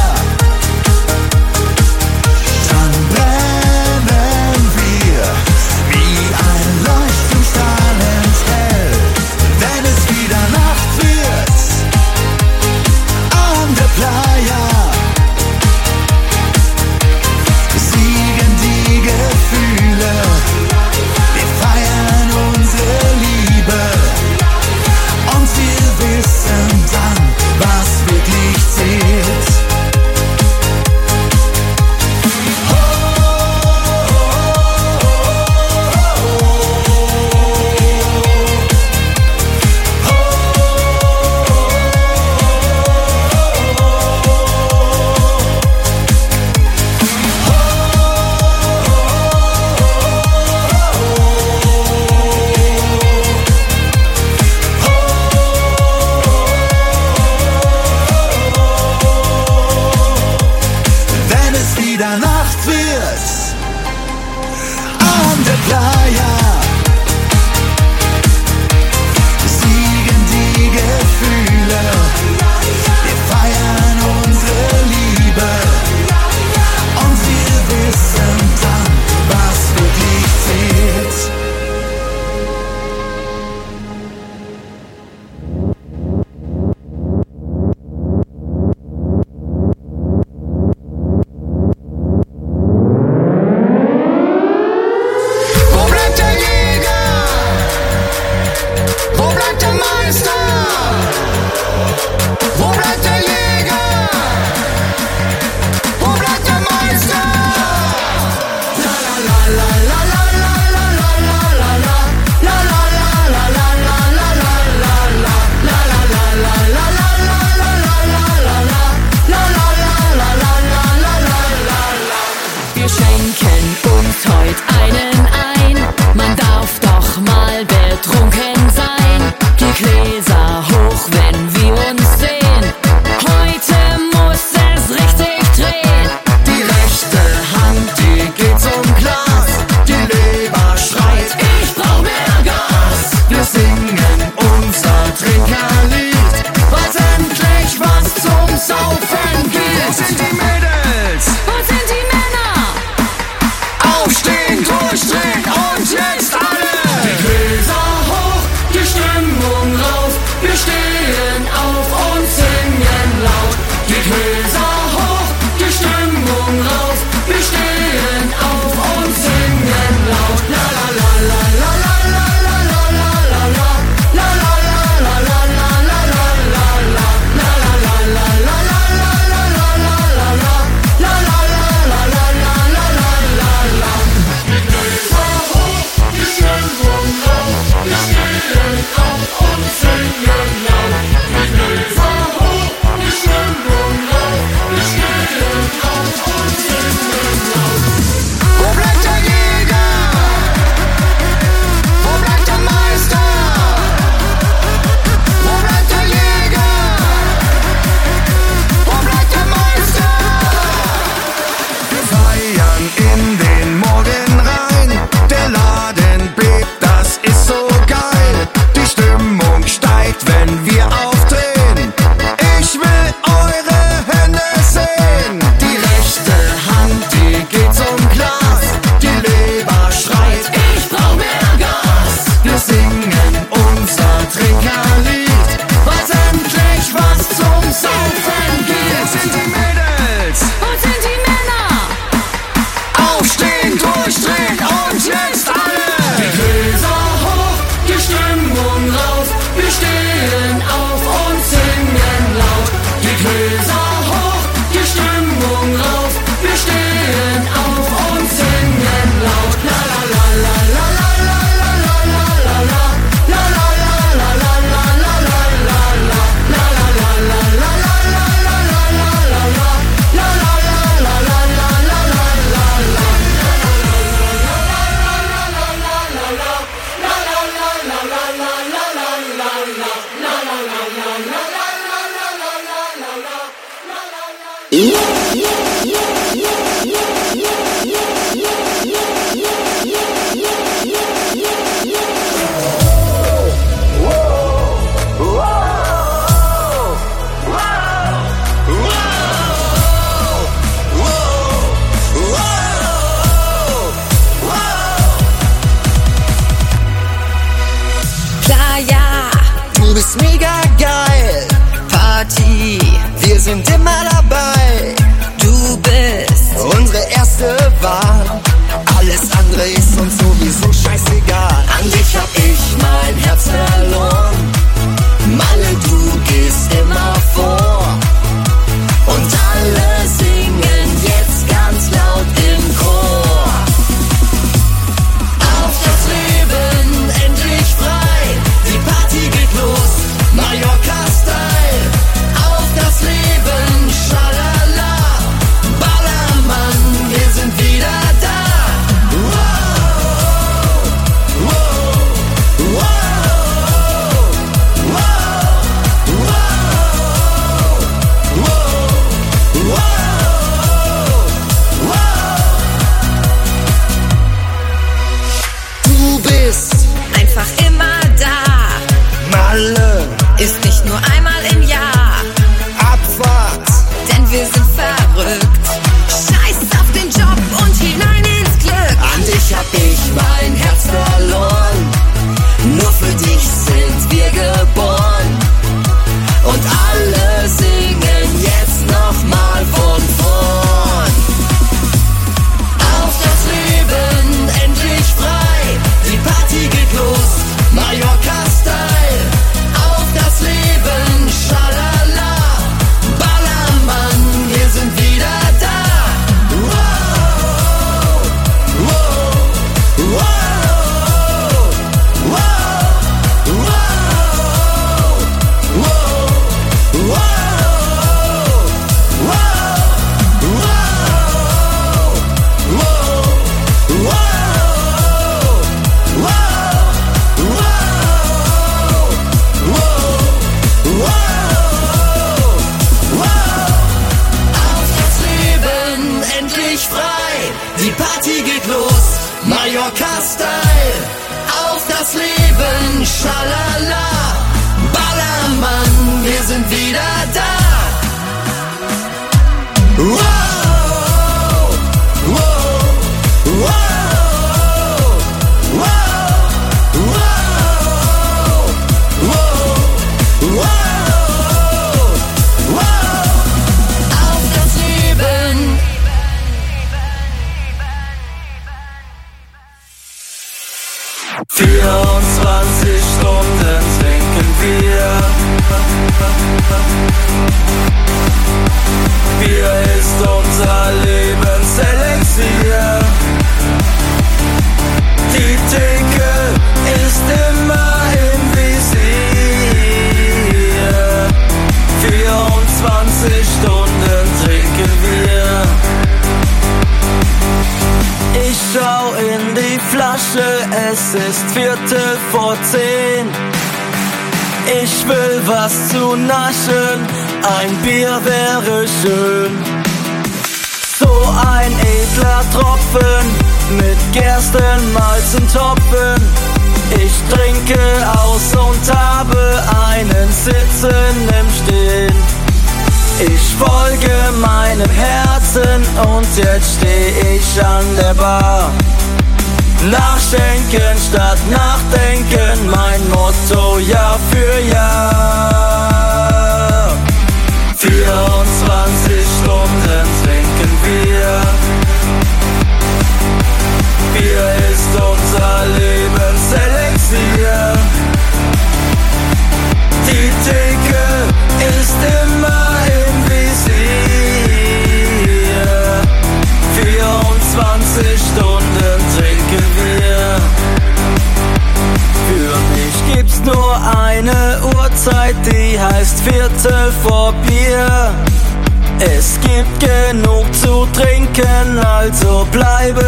genug zu trinken, also bleibe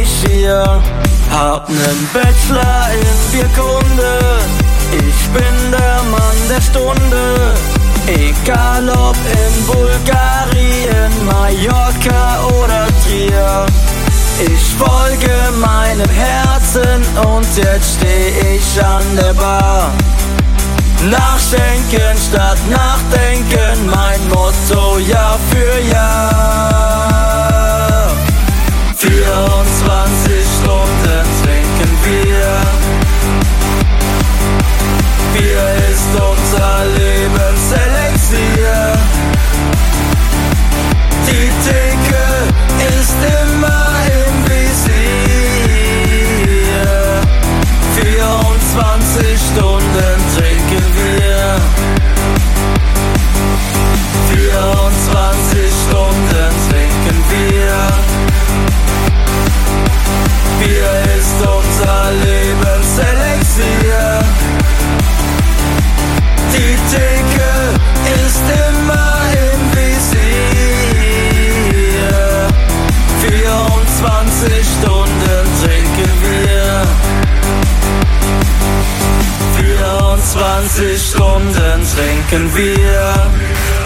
ich hier. Hab nen Bachelor in Bierkunde, ich bin der Mann der Stunde. Egal ob in Bulgarien, Mallorca oder Trier. Ich folge meinem Herzen und jetzt steh ich an der Bar. Nachschenken statt nachdenken, mein Motto Jahr für Jahr. 24 Stunden trinken wir. Bier ist unser Lebenselixier. Die Theke ist immer 24 Stunden trinken wir. Bier ist unser Lebenselixier. Die Theke ist immer im Visier. 24 Stunden trinken wir. 24 Stunden trinken wir.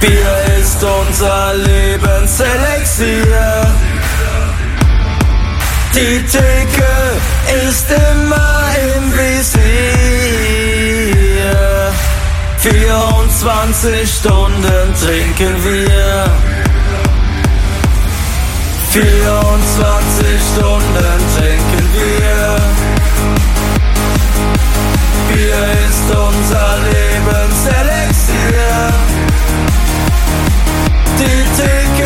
Bier ist unser Lebenselixier. Die Theke ist immer im Visier. 24 Stunden trinken wir. 24 Stunden trinken wir. Bier ist unser Lebenselixier. to take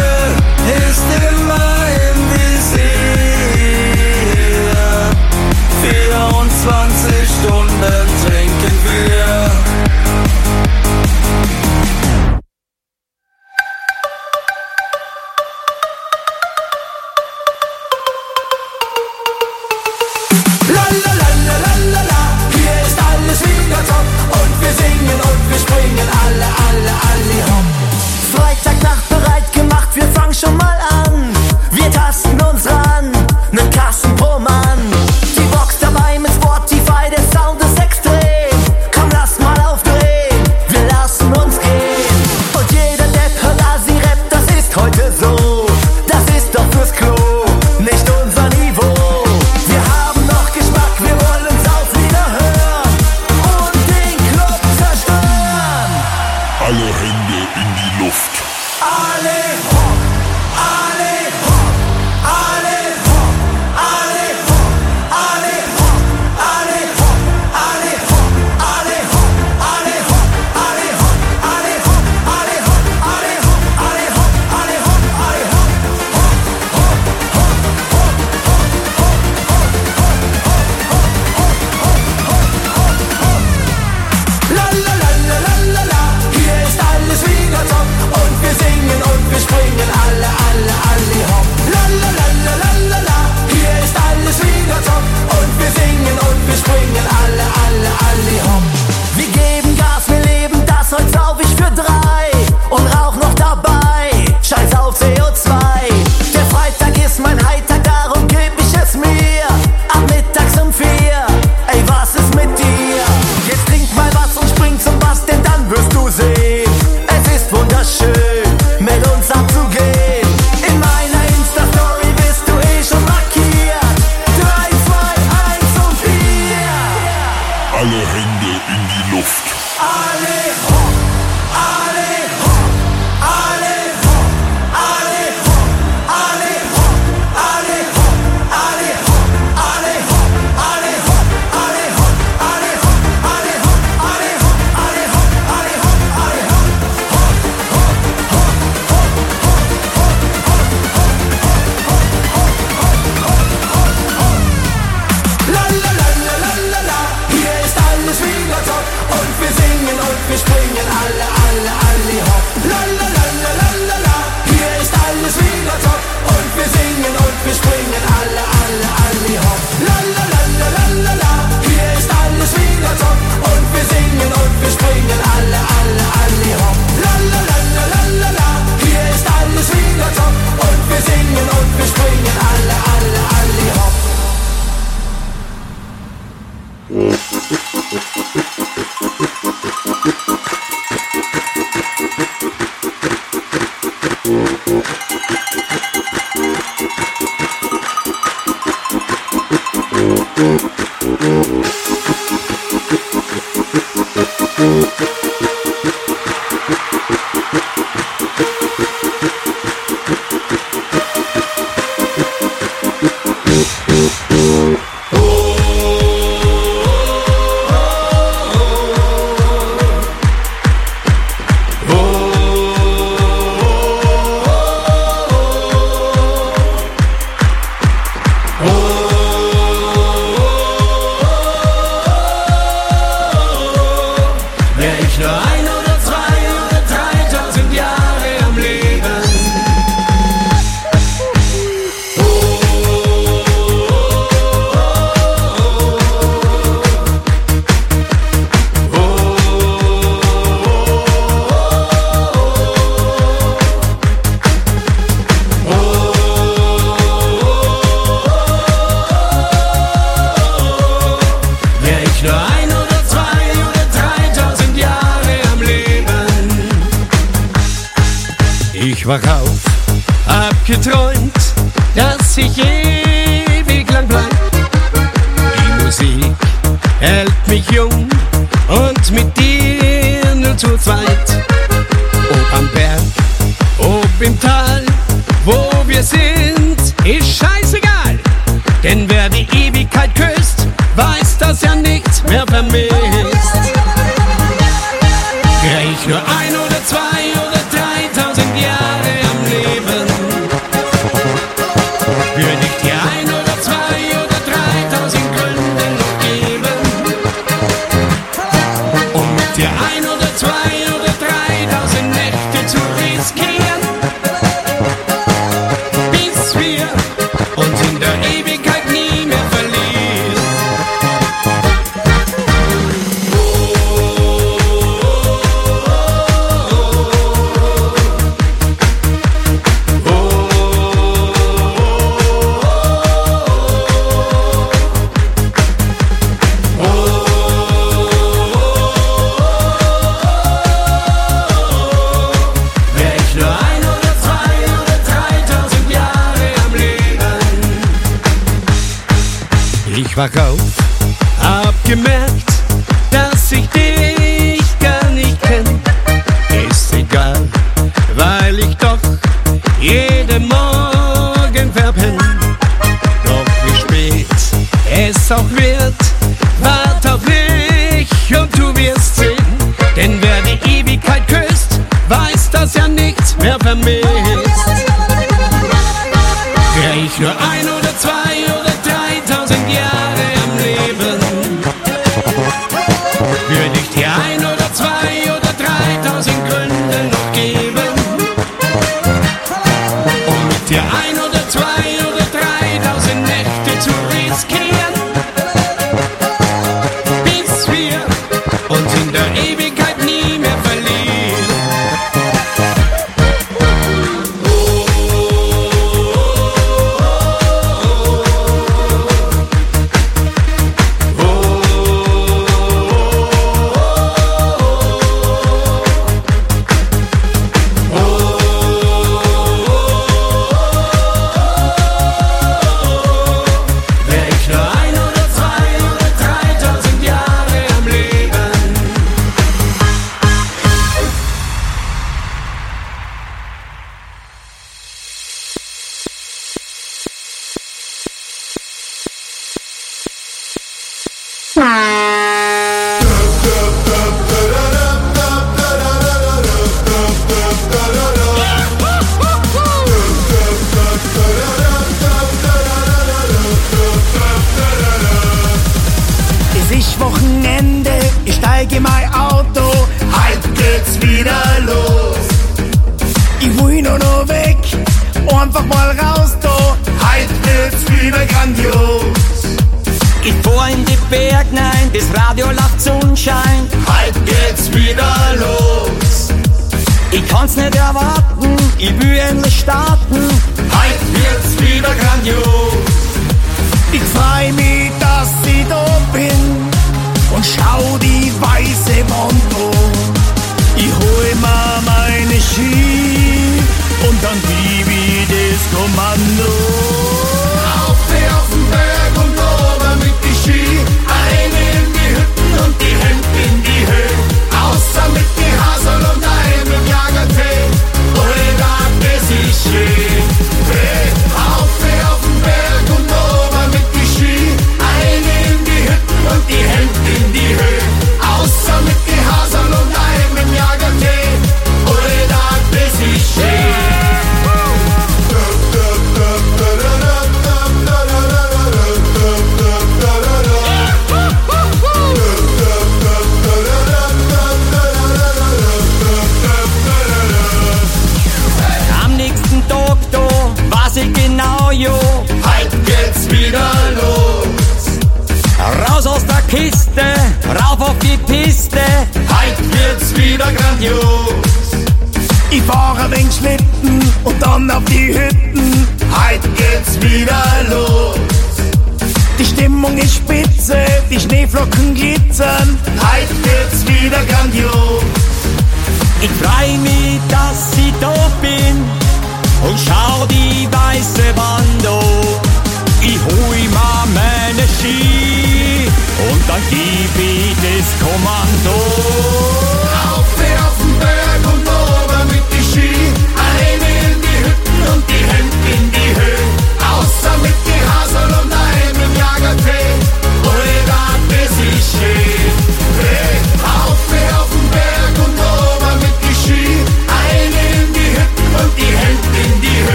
Alle Hände in die Luft. Alle hoch, alle Finger top und wir singen und wir springen alle, alle, alle vermisst. Wär ich nur ein oder zwei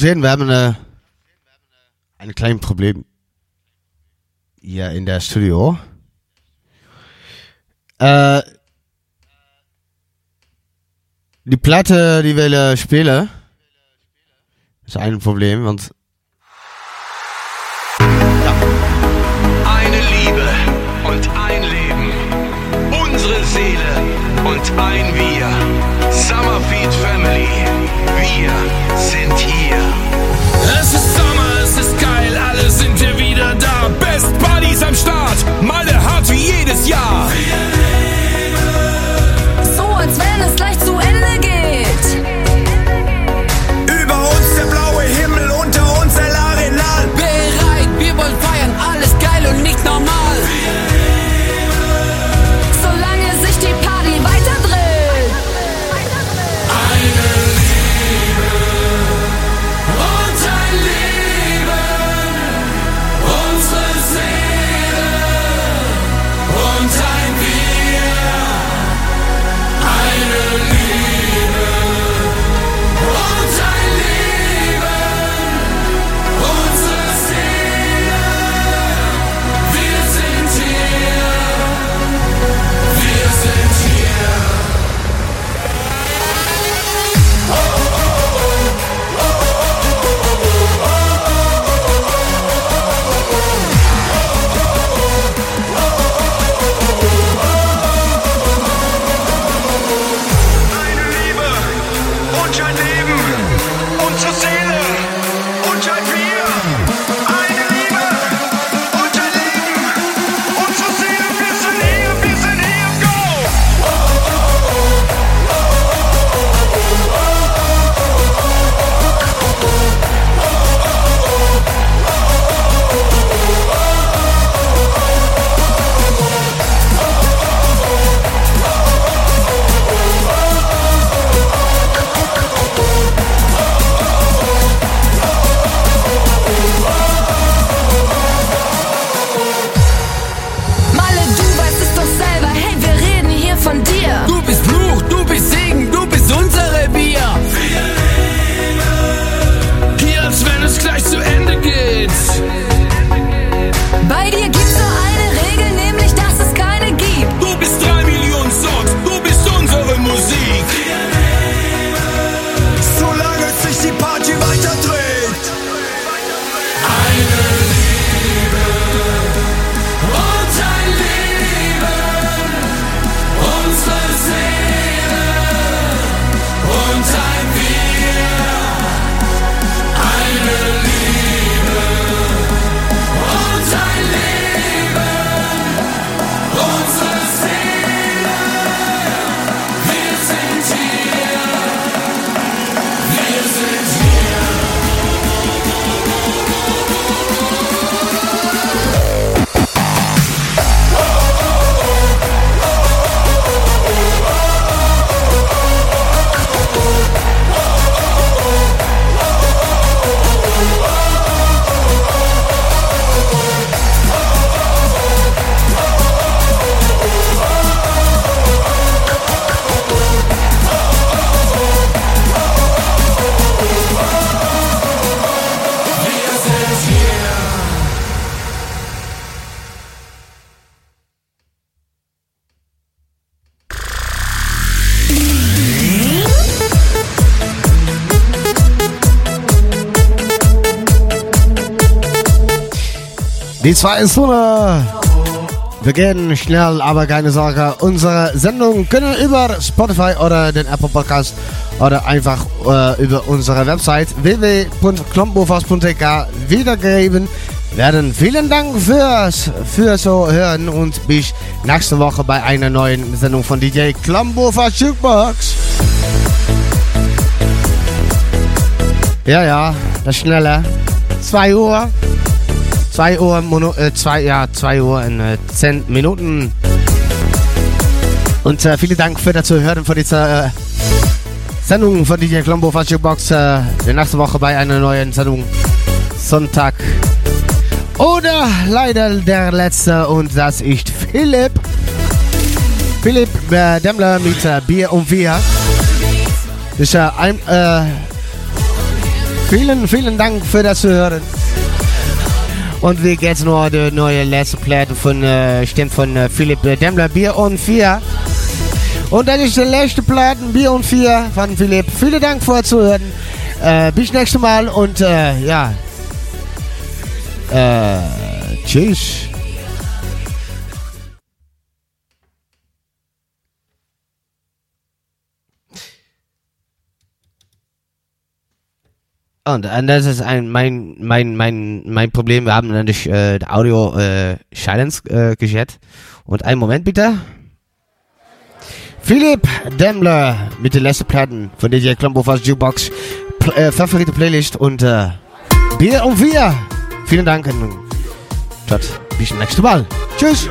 sehen. Wir haben eine, ein kleines Problem hier in der Studio. Äh, die Platte, die wir spielen, ist ein Problem, und ja. Eine Liebe und ein Leben, unsere Seele und ein Wien. Die zwei. Wir gehen schnell, aber keine Sorge. Unsere Sendung können über Spotify oder den Apple Podcast oder einfach äh, über unsere Website www.klombofas.tk wiedergegeben werden. Vielen Dank fürs, fürs hören und bis nächste Woche bei einer neuen Sendung von DJ Klombofas Jukebox. Ja, ja, das Schnelle. 2 Uhr. 2 Uhr, Mono, äh, zwei, ja, 2 Uhr in äh, 10 Minuten. Und äh, vielen Dank für das Zuhören von dieser äh, Sendung von DJ Colombo Fast Box. Äh, nächste Woche bei einer neuen Sendung. Sonntag. Oder leider der letzte und das ist Philipp. Philipp äh, Demmler mit äh, Bier und. Das ist äh, ein, äh, vielen, vielen Dank für das Zuhören. Und wie geht's nur die neue letzte Platte von äh, stimmt von äh, Philipp Demmler Bier und 4. Und das ist die letzte Platte Bier und 4 von Philipp. Vielen Dank für Zuhören. Äh, bis nächstes Mal und äh, ja. Äh, tschüss. Und, und das ist ein mein mein mein mein Problem. Wir haben natürlich äh, Audio äh, Silence äh, gestellt. Und einen Moment bitte. Philipp Demmler mit den letzten Platten von DJ Klombofas Jukebox. Pl äh, favorite Playlist und äh, Bier und wir. Vielen Dank tot bis nächste Mal. Tschüss.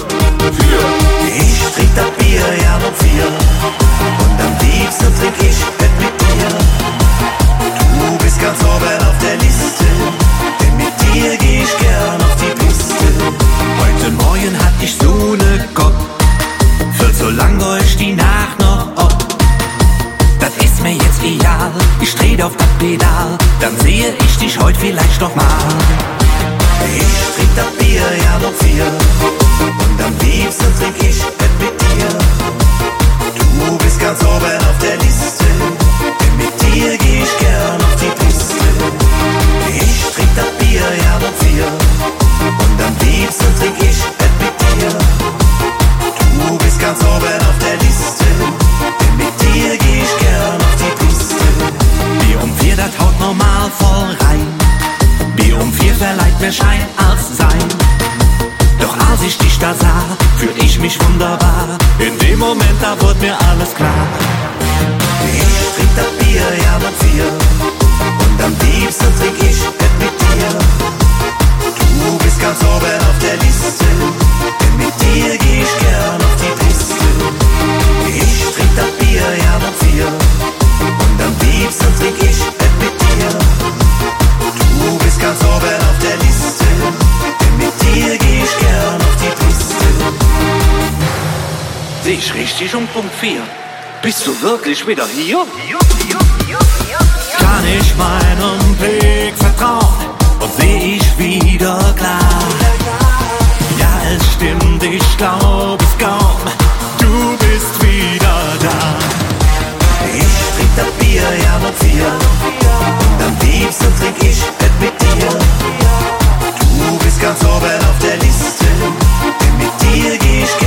Ich trink das Bier, ja noch vier. Und am liebsten trink ich mit dir. Bist ganz oben auf der Liste. Denn mit dir geh ich gern auf die Piste. Heute Morgen hatte ich so ne Kopf. Für so lang ich die Nacht noch ob. Das ist mir jetzt egal. Ich trete auf das Pedal. Dann sehe ich dich heute vielleicht noch mal. Ich trink das Bier, ja noch vier. Und am liebsten trink ich Bett mit dir. Du bist ganz oben auf der Liste. Denn mit dir geh ich gern liebsten trink ich Bett mit dir. Du bist ganz oben auf der Liste. Denn mit dir geh ich gern auf die Piste. Bier um vier, das haut normal voll rein. Bier um vier verleiht mehr Schein als Sein. Doch als ich dich da sah, fühl ich mich wunderbar. In dem Moment, da wurde mir alles klar. Ich trink das Bier, ja noch vier. Und am liebsten trink ich Bett mit dir ganz oben auf der Liste. Denn mit dir geh ich gern auf die Piste. Ich trink das Bier, ja, um vier. Und am liebsten trink ich es mit dir. Du bist ganz oben auf der Liste. Denn mit dir geh ich gern auf die Piste. Seh ich richtig um Punkt 4. Bist du wirklich wieder hier? Kann ich meinem Weg vertrauen? und seh ich wieder klar. Ja, es stimmt, ich glaub es kaum, du bist wieder da. Ich trink das Bier, ja, nur vier. Und am liebsten trink ich es mit dir. Du bist ganz oben auf der Liste, denn mit dir geh ich